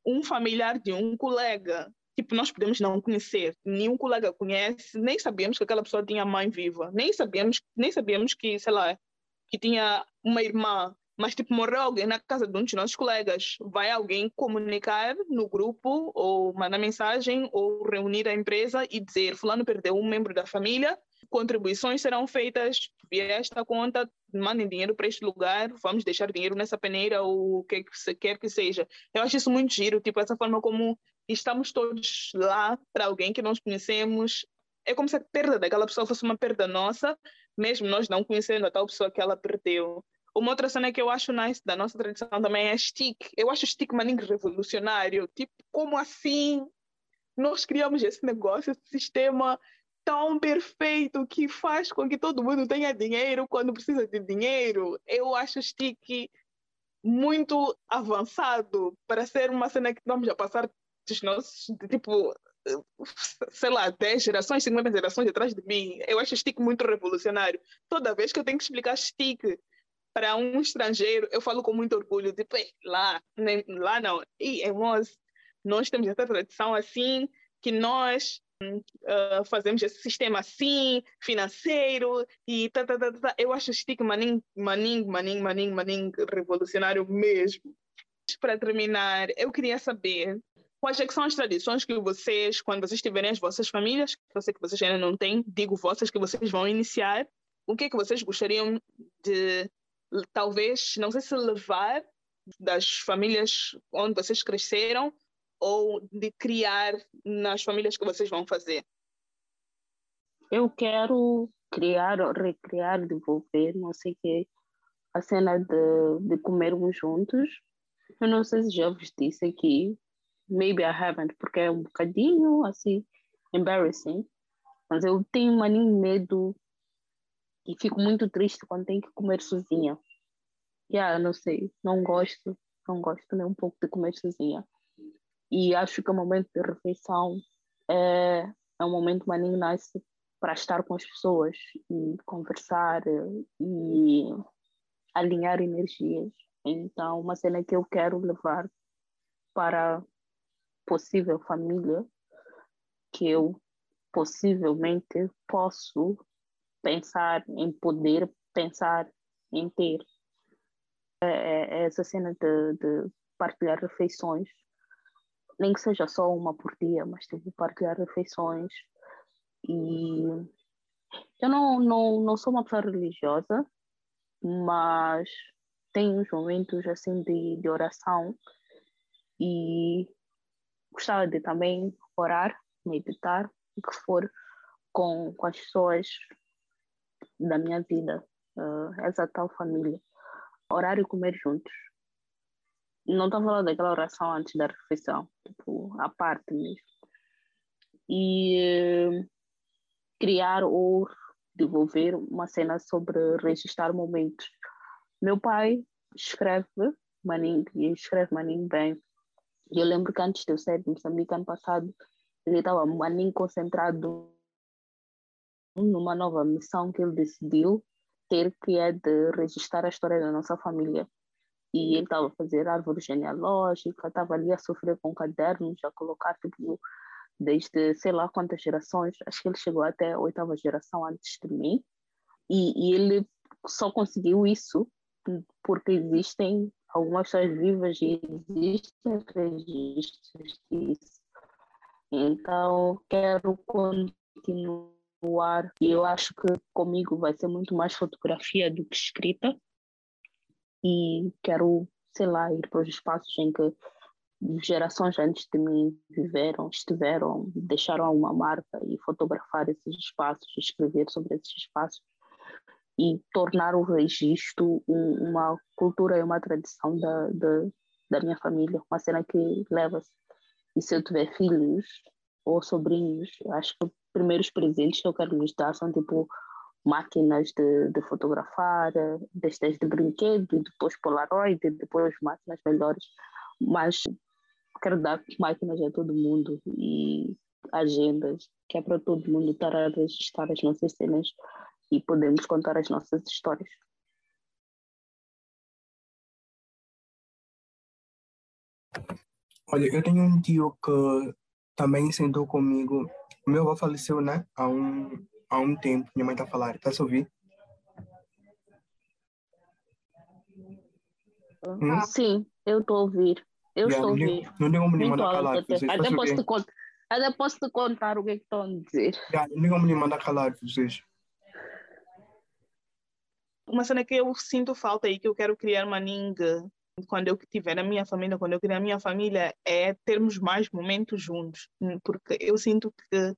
um familiar de um colega. Tipo, nós podemos não conhecer, nenhum colega conhece, nem sabíamos que aquela pessoa tinha mãe viva, nem sabíamos, nem sabíamos que, sei lá, que tinha uma irmã, mas tipo, morreu alguém na casa de um dos nossos colegas. Vai alguém comunicar no grupo, ou mandar mensagem, ou reunir a empresa e dizer: Fulano perdeu um membro da família, contribuições serão feitas via esta conta, mandem dinheiro para este lugar, vamos deixar dinheiro nessa peneira ou o que quer que seja. Eu acho isso muito giro, tipo, essa forma como estamos todos lá para alguém que nós conhecemos. É como se a perda daquela pessoa fosse uma perda nossa, mesmo nós não conhecendo a tal pessoa que ela perdeu. Uma outra cena que eu acho nice da nossa tradição também é stick. Eu acho stick maninho revolucionário. Tipo, como assim nós criamos esse negócio, esse sistema tão perfeito que faz com que todo mundo tenha dinheiro quando precisa de dinheiro. Eu acho Stick muito avançado para ser uma cena que vamos a passar dos nossos, tipo, sei lá, 10 gerações, 50 gerações atrás de mim. Eu acho Stick muito revolucionário. Toda vez que eu tenho que explicar Stick para um estrangeiro, eu falo com muito orgulho, tipo, lá, nem, lá não. E, irmãos, nós temos essa tradição assim, que nós uh, fazemos esse sistema assim, financeiro, e tá, tá, tá, tá. eu acho stick maning, maning, maning, maning, maning revolucionário mesmo. Para terminar, eu queria saber quais é são as tradições que vocês, quando vocês tiverem as vossas famílias, que eu sei que vocês ainda não têm, digo vossas que vocês vão iniciar, o que é que vocês gostariam de, talvez, não sei se levar, das famílias onde vocês cresceram ou de criar nas famílias que vocês vão fazer? Eu quero criar, recriar, devolver, não sei o que, a cena de, de comermos juntos. Eu não sei se já vos disse aqui, maybe I haven't, porque é um bocadinho assim, embarrassing, mas eu tenho um medo e fico muito triste quando tenho que comer sozinha. Yeah, não sei, não gosto, não gosto nem um pouco de comer sozinha. E acho que o momento de refeição é, é um momento maninho nice para estar com as pessoas e conversar e alinhar energias. Então, uma cena que eu quero levar para possível família que eu possivelmente posso pensar em poder pensar em ter é, é, é essa cena de, de partilhar refeições nem que seja só uma por dia, mas tipo, partilhar refeições. E eu não, não, não sou uma pessoa religiosa, mas tenho uns momentos assim de, de oração e gostava de também orar, meditar, o que for, com, com as pessoas da minha vida, uh, essa tal família. Orar e comer juntos não estou falando daquela oração antes da refeição, tipo, à parte mesmo. E criar ou desenvolver uma cena sobre registrar momentos. Meu pai escreve Maninho, escreve Maninho bem. E eu lembro que antes de eu sair de Moçambique, ano passado, ele estava Maninho concentrado numa nova missão que ele decidiu ter, que é de registrar a história da nossa família e ele estava a fazer árvore genealógica, estava ali a sofrer com cadernos, a colocar tipo, desde sei lá quantas gerações, acho que ele chegou até a oitava geração antes de mim, e, e ele só conseguiu isso porque existem algumas pessoas vivas e existem registros disso. Então, quero continuar, e eu acho que comigo vai ser muito mais fotografia do que escrita, e quero, sei lá, ir para os espaços em que gerações antes de mim viveram, estiveram, deixaram uma marca e fotografar esses espaços, escrever sobre esses espaços e tornar o registro uma cultura e uma tradição da, da, da minha família, uma cena que leva-se. E se eu tiver filhos ou sobrinhos, acho que os primeiros presentes que eu quero lhes dar são tipo máquinas de, de fotografar, desde de brinquedo, depois Polaroid, depois máquinas melhores, mas quero dar máquinas a todo mundo e agendas, que é para todo mundo estar a registrar as nossas cenas e podemos contar as nossas histórias. Olha, eu tenho um tio que também sentou comigo. O meu avô faleceu, né? Há um, há um tempo. Minha mãe está a falar. Tá a ouvir? Hum? Sim, eu estou a ouvir. Eu estou a ouvir. Não tem como me mandar calar. Até posso, te contar, até posso te contar o que, é estão a dizer. Yeah, não tem como me mandar calar vocês. Uma cena que eu sinto falta e que eu quero criar uma ninga quando eu tiver a minha família, quando eu criar a minha família, é termos mais momentos juntos. Porque eu sinto que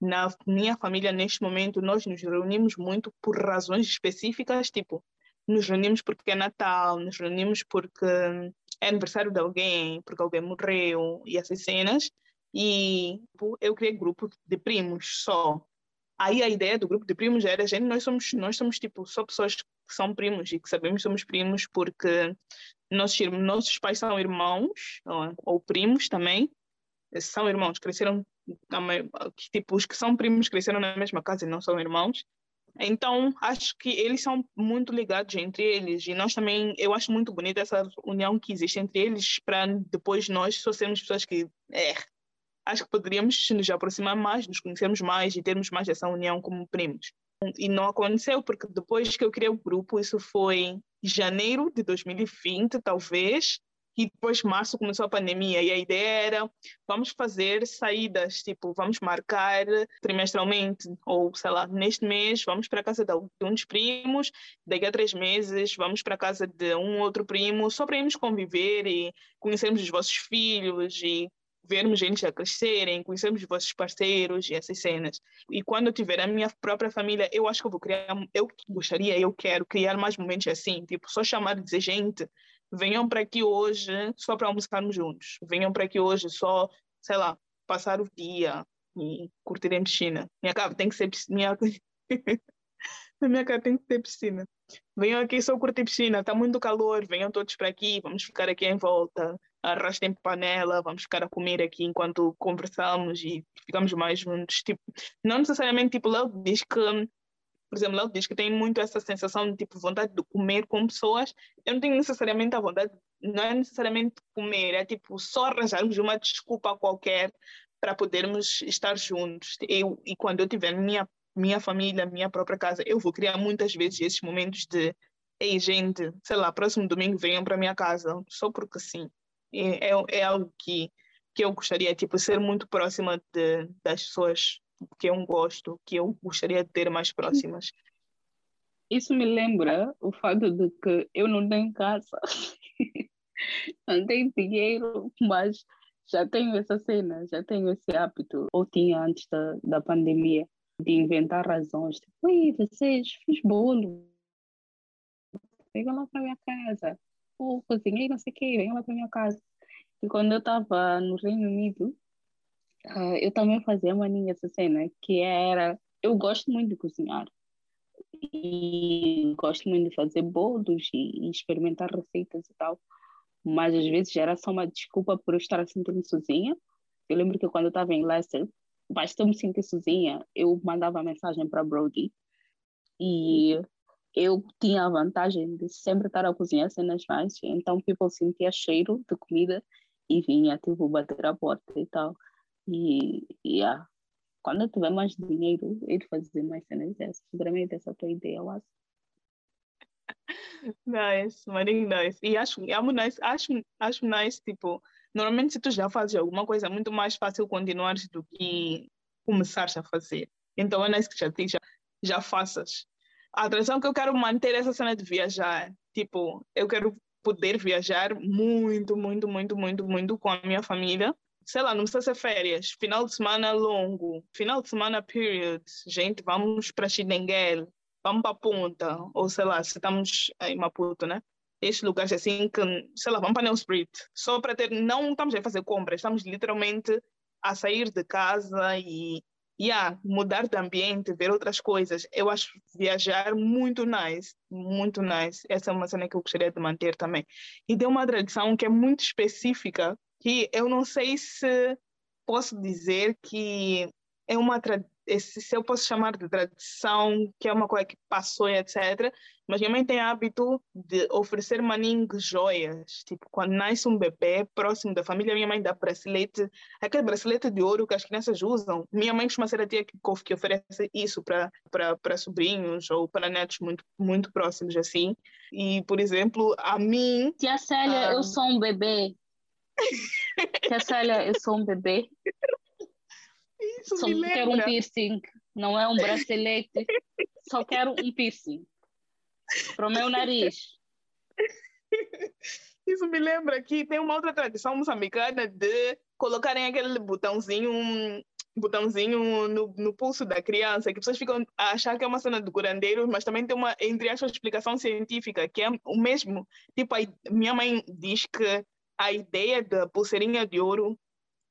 na minha família, neste momento, nós nos reunimos muito por razões específicas, tipo, nos reunimos porque é Natal, nos reunimos porque é aniversário de alguém, porque alguém morreu e essas cenas. E tipo, eu criei grupo de primos só. Aí a ideia do grupo de primos era, gente, nós somos, nós somos tipo só pessoas que são primos e que sabemos que somos primos porque nossos, nossos pais são irmãos ou, ou primos também, são irmãos, cresceram tipo, os que são primos cresceram na mesma casa e não são irmãos. Então, acho que eles são muito ligados entre eles e nós também, eu acho muito bonita essa união que existe entre eles para depois nós só sermos pessoas que, é, acho que poderíamos nos aproximar mais, nos conhecermos mais e termos mais essa união como primos. E não aconteceu porque depois que eu criei o grupo, isso foi janeiro de 2020, talvez, E depois, março, começou a pandemia e a ideia era vamos fazer saídas, tipo, vamos marcar trimestralmente, ou sei lá, neste mês vamos para a casa de um dos primos, daqui a três meses vamos para a casa de um outro primo, só para irmos conviver e conhecermos os vossos filhos e vermos gente a crescerem, conhecermos os vossos parceiros e essas cenas. E quando eu tiver a minha própria família, eu acho que eu vou criar, eu gostaria, eu quero criar mais momentos assim, tipo, só chamar e dizer, gente, venham para aqui hoje só para almoçarmos juntos, venham para aqui hoje só, sei lá, passar o dia e curtir a piscina. Minha casa tem que ser minha na minha casa tem que ter piscina. Venham aqui só curtir piscina, está muito calor, venham todos para aqui, vamos ficar aqui em volta, arrastem panela, vamos ficar a comer aqui enquanto conversamos e ficamos mais juntos. Tipo, não necessariamente, tipo, Léo diz que por exemplo, Léo diz que tem muito essa sensação de tipo vontade de comer com pessoas. Eu não tenho necessariamente a vontade, não é necessariamente comer, é tipo só arranjarmos uma desculpa qualquer para podermos estar juntos. Eu, e quando eu tiver minha minha família, minha própria casa, eu vou criar muitas vezes esses momentos de ei gente, sei lá, próximo domingo venham para minha casa, só porque sim. É, é, é algo que que eu gostaria, tipo, ser muito próxima de, das pessoas que eu gosto, que eu gostaria de ter mais próximas. Isso me lembra o fato de que eu não tenho casa, não tenho dinheiro, mas já tenho essa cena, já tenho esse hábito, ou tinha antes da, da pandemia, de inventar razões. Tipo, Ui, vocês, fiz bolo, venham lá para minha casa. Ou cozinhei não sei o quê, venham lá para minha casa. E quando eu estava no Reino Unido, Uh, eu também fazia uma linha essa cena, que era. Eu gosto muito de cozinhar. E gosto muito de fazer bolos e, e experimentar receitas e tal. Mas às vezes era só uma desculpa por eu estar a sentir-me sozinha. Eu lembro que quando eu estava em Leicester, basta eu me sentir sozinha, eu mandava mensagem para Brody. E eu tinha a vantagem de sempre estar a cozinhar cenas mais. Então, people sentia cheiro de comida e vinha, tipo, bater a porta e tal. E, yeah. quando eu tiver mais dinheiro, eu fazer mais cenas dessas. Seguramente essa é tua ideia, eu acho. Nice, muito nice. E acho, amo nice, acho, acho nice, tipo, normalmente se tu já fazes alguma coisa, é muito mais fácil continuar do que começares a fazer. Então é nice que já, já, já faças. A atração que eu quero manter é essa cena de viajar. Tipo, eu quero poder viajar muito, muito, muito, muito, muito com a minha família sei lá, não precisa ser férias, final de semana longo, final de semana period, gente, vamos para Xinenguel, vamos para Punta, ou sei lá, se estamos em Maputo, né? Estes lugares assim que, sei lá, vamos para New Street, só para ter, não estamos a fazer compras, estamos literalmente a sair de casa e yeah, mudar de ambiente, ver outras coisas. Eu acho viajar muito nice, muito nice. Essa é uma cena que eu gostaria de manter também. E tem uma tradição que é muito específica que eu não sei se posso dizer que é uma se eu posso chamar de tradição, que é uma coisa que passou e etc. Mas minha mãe tem hábito de oferecer maningue joias. Tipo, quando nasce um bebê próximo da família, minha mãe dá bracelete, aquele bracelete de ouro que as crianças usam. Minha mãe costuma ser a tia que, que oferece isso para sobrinhos ou para netos muito, muito próximos assim. E, por exemplo, a mim. Tia Célia, um... eu sou um bebê. Célia, eu sou um bebê. Isso só me quero um piercing, não é um bracelete. Só quero um piercing. Para o meu nariz. Isso me lembra que tem uma outra tradição moçambicana de colocarem aquele botãozinho, um botãozinho no, no pulso da criança, que pessoas ficam a achar que é uma cena de curandeiro, mas também tem uma, entre aspas, explicação científica, que é o mesmo. Tipo, a minha mãe diz que a ideia da pulseirinha de ouro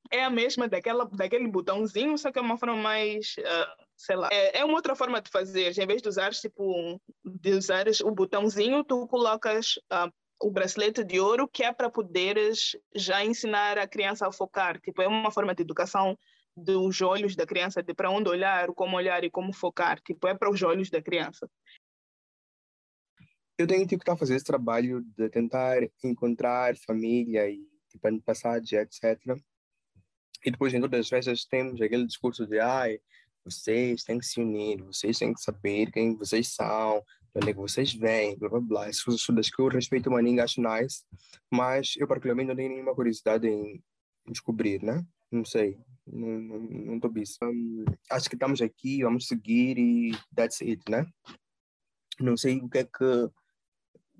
é a mesma daquela, daquele botãozinho, só que é uma forma mais, uh, sei lá, é, é, uma outra forma de fazer. Em vez de usar, tipo, de usar o botãozinho, tu colocas uh, o bracelete de ouro, que é para poderes já ensinar a criança a focar. Tipo, é uma forma de educação dos olhos da criança, de para onde olhar, como olhar e como focar. Tipo, é para os olhos da criança eu tenho que estar a fazer esse trabalho de tentar encontrar família e tipo, ano passado, etc. E depois em todas as festas temos aquele discurso de ai, vocês têm que se unir, vocês têm que saber quem vocês são, de onde é que vocês vêm, blá blá blá. Essas coisas todas que eu respeito uma ninguém acho nice, mas eu particularmente não tenho nenhuma curiosidade em descobrir, né? Não sei, não estou busy. Um, acho que estamos aqui, vamos seguir e that's it, né? Não sei o que é que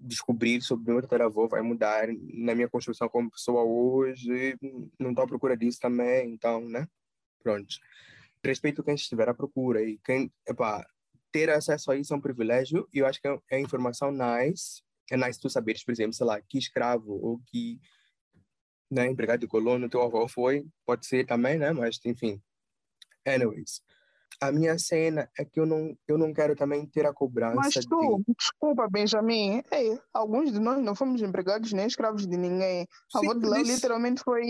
descobrir sobre o meu tataravô vai mudar na minha construção como pessoa hoje. Não estou à procura disso também, então, né? Pronto. Respeito quem estiver à procura e quem, epá, ter acesso a isso é um privilégio e eu acho que é, é informação nice. É nice tu saberes, por exemplo, sei lá, que escravo ou que né, empregado de colono teu avô foi, pode ser também, né? Mas, enfim. Anyways a minha cena é que eu não, eu não quero também ter a cobrança. Mas tu, de... desculpa, Benjamin, Ei, alguns de nós não fomos empregados nem escravos de ninguém. A avó de Léo literalmente foi.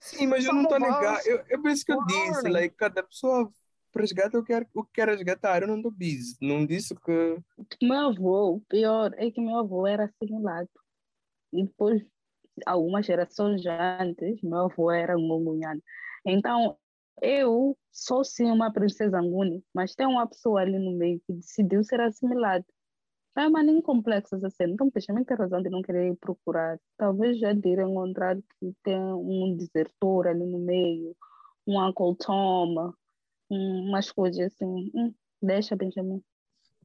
Sim, mas eu não estou a negar. Eu, é por isso que eu disse, like, cada pessoa resgata o que quer, o que quer resgatar. Eu não estou busy. Não disse que. Meu avô, o pior é que meu avô era assimilado. E depois, algumas gerações antes, meu avô era um mongunhano. Então, eu sou sim uma princesa Anguni, mas tem uma pessoa ali no meio que decidiu ser assimilada. Não é nem complexo essa cena. Então, praticamente tem razão de não querer procurar. Talvez já de encontrar que tem um desertor ali no meio, um Uncle Tom, umas coisas assim. Hum, deixa, Benjamin.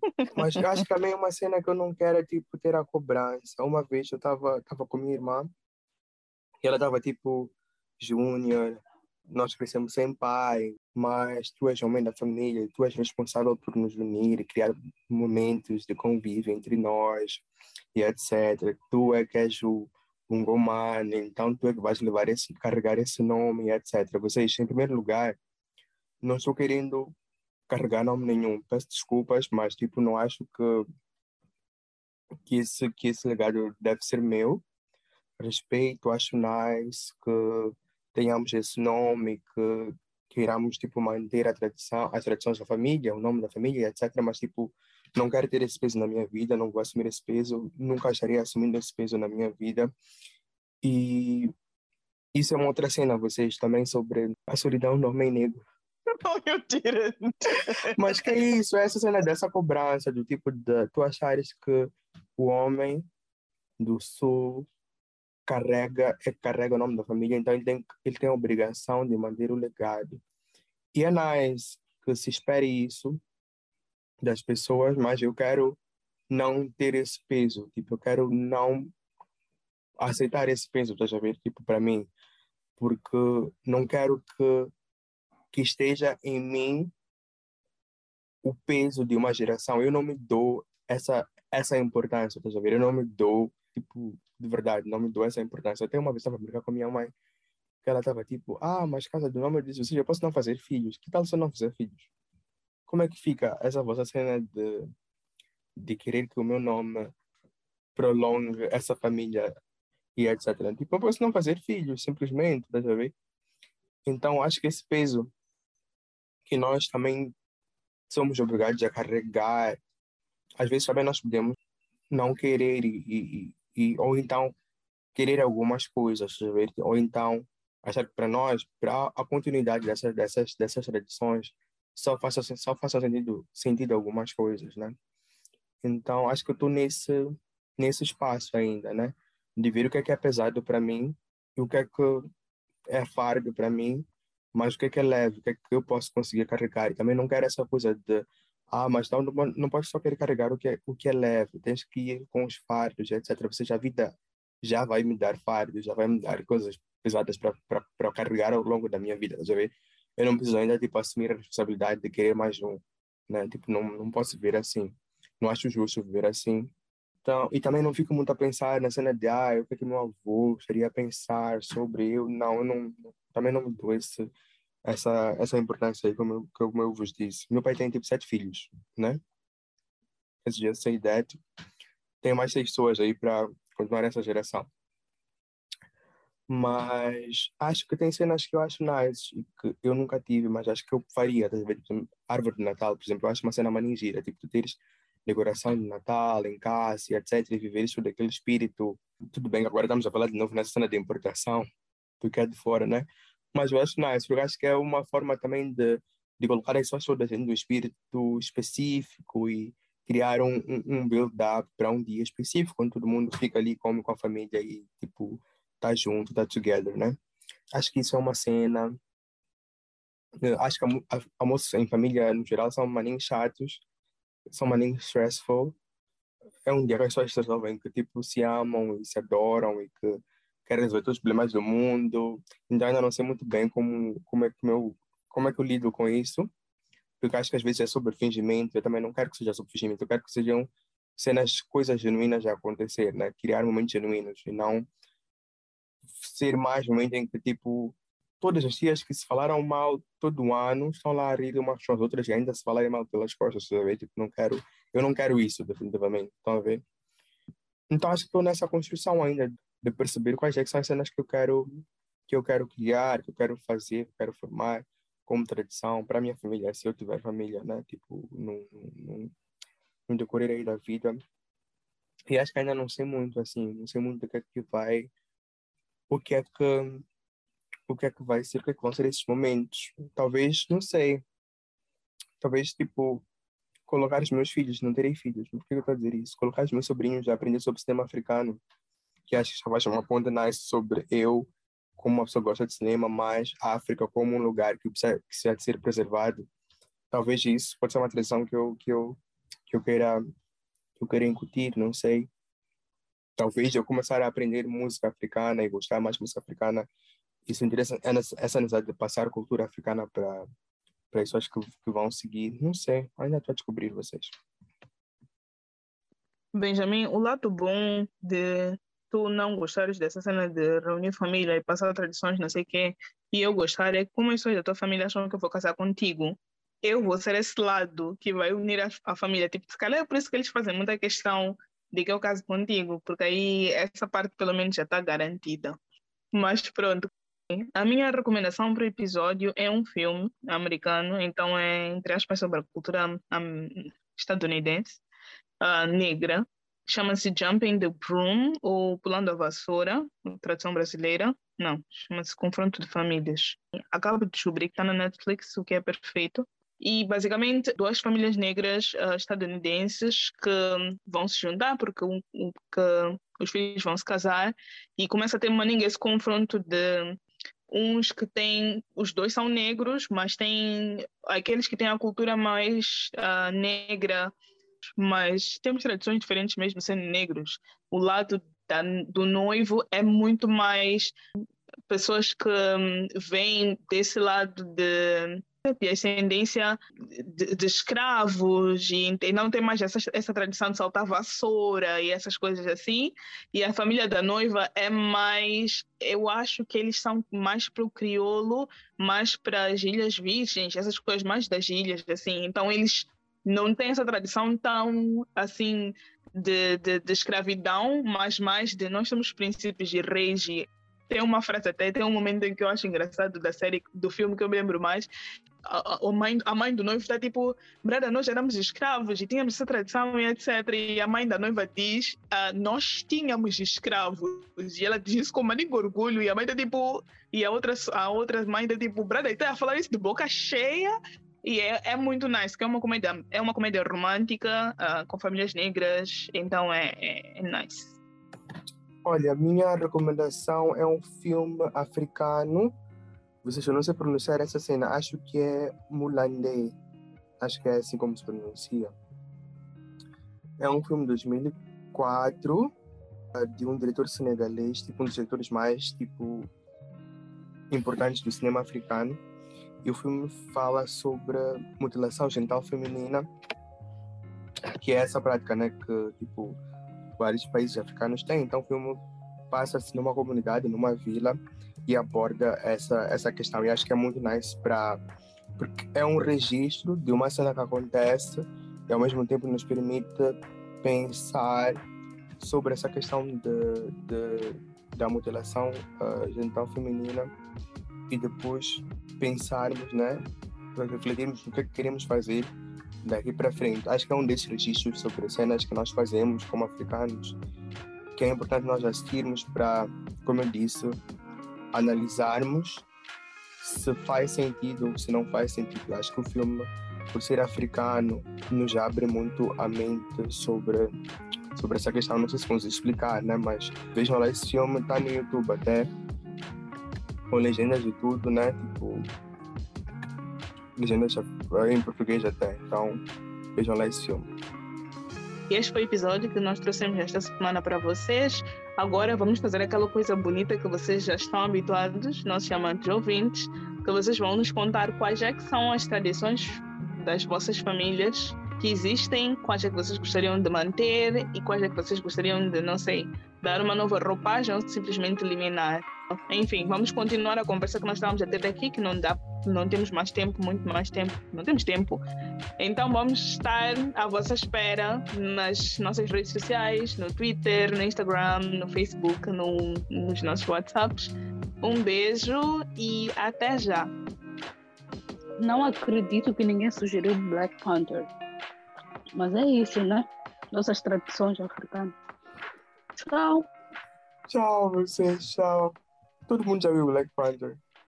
Mas acho que também uma cena que eu não quero é tipo ter a cobrança. Uma vez eu estava tava com minha irmã e ela estava tipo júnior, nós crescemos sem pai, mas tu és homem da família, tu és responsável por nos unir criar momentos de convívio entre nós e etc. Tu é que és o um gomane, então tu é que vais levar esse, carregar esse nome etc. Vocês, em primeiro lugar, não estou querendo carregar nome nenhum, peço desculpas, mas tipo, não acho que que esse, que esse legado deve ser meu. Respeito, acho nice, que tenhamos esse nome, que queiramos tipo manter a tradição, as tradições da família, o nome da família, etc. Mas tipo não quero ter esse peso na minha vida, não vou assumir esse peso, nunca estaria assumindo esse peso na minha vida. E isso é uma outra cena, vocês também sobre a solidão do homem negro. Não, eu. Mas que é isso, essa cena dessa cobrança, do tipo de tu achares que o homem do sul carrega, é, carrega o nome da família, então ele tem, ele tem a obrigação de manter o legado. E é nice que se espere isso das pessoas, mas eu quero não ter esse peso, tipo, eu quero não aceitar esse peso, estás a ver, tipo, para mim, porque não quero que, que esteja em mim o peso de uma geração. Eu não me dou essa, essa importância, estás a ver? Eu não me dou, tipo, de verdade, não me dou essa importância. Até uma vez estava a brincar com a minha mãe, que ela estava tipo, ah, mas casa do nome diz, ou seja, eu posso não fazer filhos. Que tal se eu não fizer filhos? Como é que fica essa vossa cena de, de querer que o meu nome prolongue essa família e etc. Tipo, eu posso não fazer filhos, simplesmente, a ver? Então, acho que esse peso que nós também somos obrigados a carregar, às vezes também nós podemos não querer e, e, e ou então querer algumas coisas, ou então achar que para nós, para a continuidade dessas dessas dessas tradições, só faça só faça sentido sentido algumas coisas, né? Então acho que eu estou nesse nesse espaço ainda, né? De ver o que é que é pesado para mim e o que é que é fardo para mim, mas o que é que é leve, o que é que eu posso conseguir carregar. E também não quero essa coisa de ah, mas não, não, pode só querer carregar o que, é, o que é leve, tens que ir com os fardos, etc. Você já, vida já vai me dar fardos, já vai me dar coisas pesadas para carregar ao longo da minha vida, já vê? Eu não preciso ainda, tipo, assumir a responsabilidade de querer mais um, né? Tipo, não, não posso viver assim. Não acho justo viver assim. Então, e também não fico muito a pensar na cena de, ah, o que, é que meu avô seria a pensar sobre eu. Não, eu não, também não me dou esse essa, essa importância aí, como eu, como eu vos disse. Meu pai tem tipo sete filhos, né? Esse dia sei that. Tem mais seis pessoas aí para continuar essa geração. Mas acho que tem cenas que eu acho nice e que eu nunca tive, mas acho que eu faria. Tá tipo, árvore de Natal, por exemplo, eu acho uma cena maningira. Tipo, tu teres decoração de Natal em casa, etc. E viver isso daquele espírito. Tudo bem, agora estamos a falar de novo nessa cena de importação, porque é de fora, né? Mas eu acho nice, eu acho que é uma forma também de, de colocar as pessoas todas dentro do espírito específico e criar um, um, um build-up para um dia específico, quando todo mundo fica ali, come com a família e, tipo, tá junto, tá together, né? Acho que isso é uma cena. Acho que almoços em família, no geral, são maninhos chatos, são maninhos stressful. É um dia que as pessoas resolvem que, tipo, se amam e se adoram e que querem resolver todos os problemas do mundo. Então, ainda não sei muito bem como, como, é, que meu, como é que eu lido com isso porque acho que às vezes é sobre fingimento, eu também não quero que seja sobre fingimento, eu quero que sejam cenas, coisas genuínas a acontecer, né? Criar momentos genuínos e não ser mais momento em que, tipo, todas as dias que se falaram mal todo ano estão lá a rir umas com as outras e ainda se falarem mal pelas costas, sabe? Tipo, não quero, eu não quero isso, definitivamente, estão a ver? Então acho que estou nessa construção ainda de perceber quais é são as cenas que eu quero que eu quero criar, que eu quero fazer, que eu quero formar como tradição para minha família, se eu tiver família, né? Tipo, no, no, no decorrer aí da vida. E acho que ainda não sei muito, assim, não sei muito o que é que vai, o que é que, o que é que vai ser, o que é que vão ser esses momentos. Talvez, não sei, talvez, tipo, colocar os meus filhos, não terei filhos, por que eu estou a dizer isso? Colocar os meus sobrinhos a aprender sobre o sistema africano, que acho que vai chamar uma ponta nice sobre eu como uma pessoa gosta de cinema, mas a África como um lugar que precisa, que precisa ser preservado. Talvez isso pode ser uma tradição que eu que eu que eu queira que eu queira incutir, não sei. Talvez eu começar a aprender música africana e gostar mais de música africana. Isso interessa é essa necessidade de passar cultura africana para para as pessoas que, que vão seguir. Não sei, ainda estou a descobrir vocês. Benjamin, o lado bom de tu não gostares dessa cena de reunir família e passar tradições, não sei o quê, e eu gostar, é como as pessoas da tua família acham que eu vou casar contigo, eu vou ser esse lado que vai unir a, a família. Tipo, se calhar é por isso que eles fazem muita questão de que eu case contigo, porque aí essa parte pelo menos já está garantida. Mas pronto. A minha recomendação para o episódio é um filme americano, então é, entre aspas, sobre a cultura um, estadunidense, uh, negra, Chama-se Jumping the Broom ou Pulando a Vassoura, tradução brasileira. Não, chama-se Confronto de Famílias. Acabo de descobrir que está na Netflix, o que é perfeito. E basicamente duas famílias negras uh, estadunidenses que vão se juntar porque, um, que os filhos vão se casar e começa a ter uma esse confronto de uns que têm, os dois são negros, mas tem aqueles que têm a cultura mais uh, negra mas temos tradições diferentes mesmo sendo negros. O lado da, do noivo é muito mais pessoas que um, vêm desse lado de de ascendência de, de escravos e, e, não tem mais essa, essa tradição de saltar vassoura e essas coisas assim. E a família da noiva é mais, eu acho que eles são mais para o crioulo, mais para as Ilhas Virgens, essas coisas mais das ilhas, assim. Então eles não tem essa tradição tão assim de, de, de, escravidão, mas mais de nós somos princípios de reis. Tem uma frase até, tem um momento em que eu acho engraçado da série, do filme que eu me lembro mais. A, a, mãe, a mãe do noivo está tipo, brada, nós éramos escravos e tínhamos essa tradição e etc. E a mãe da noiva diz, ah, nós tínhamos escravos. E ela diz isso com muito orgulho. E a mãe está tipo, e a outra, a outra mãe está tipo, brada, está a falar isso de boca cheia e é, é muito nice, que é uma comédia, é uma comédia romântica, uh, com famílias negras, então é, é, é nice. Olha, minha recomendação é um filme africano. Vocês não sei pronunciar essa cena, acho que é Mulandé. Acho que é assim como se pronuncia. É um filme de 2004 ah, de um diretor senegalês, tipo um dos diretores mais tipo importantes do cinema africano e o filme fala sobre mutilação genital feminina, que é essa prática, né, que tipo vários países africanos têm. Então o filme passa-se numa comunidade, numa vila e aborda essa essa questão. E acho que é muito nice para porque é um registro de uma cena que acontece e ao mesmo tempo nos permite pensar sobre essa questão de, de da mutilação uh, genital feminina e depois pensarmos, né? Refletirmos o que, é que queremos fazer daqui para frente. Acho que é um desses registros sobre cenas que nós fazemos como africanos, que é importante nós assistirmos para, como eu disse, analisarmos se faz sentido, se não faz sentido. Acho que o filme, por ser africano, nos abre muito a mente sobre, sobre essa questão. Não sei se consigo explicar, né? Mas vejam lá, esse filme está no YouTube até, com legendas e tudo, né? Tipo, legendas em português até. Então, vejam lá esse filme. Este foi o episódio que nós trouxemos esta semana para vocês. Agora vamos fazer aquela coisa bonita que vocês já estão habituados, nossos chamantes ouvintes, que vocês vão nos contar quais é que são as tradições das vossas famílias que existem, quais é que vocês gostariam de manter e quais é que vocês gostariam de, não sei, dar uma nova roupagem ou simplesmente eliminar. Enfim, vamos continuar a conversa que nós estávamos a ter aqui, que não dá, não temos mais tempo, muito mais tempo, não temos tempo. Então vamos estar à vossa espera nas nossas redes sociais, no Twitter, no Instagram, no Facebook, no, nos nossos WhatsApps. Um beijo e até já. Não acredito que ninguém sugeriu Black Panther. Mas é isso, né? Nossas tradições africanas. Tchau. Tchau, vocês. Tchau. Todo mundo já viu Black Panther.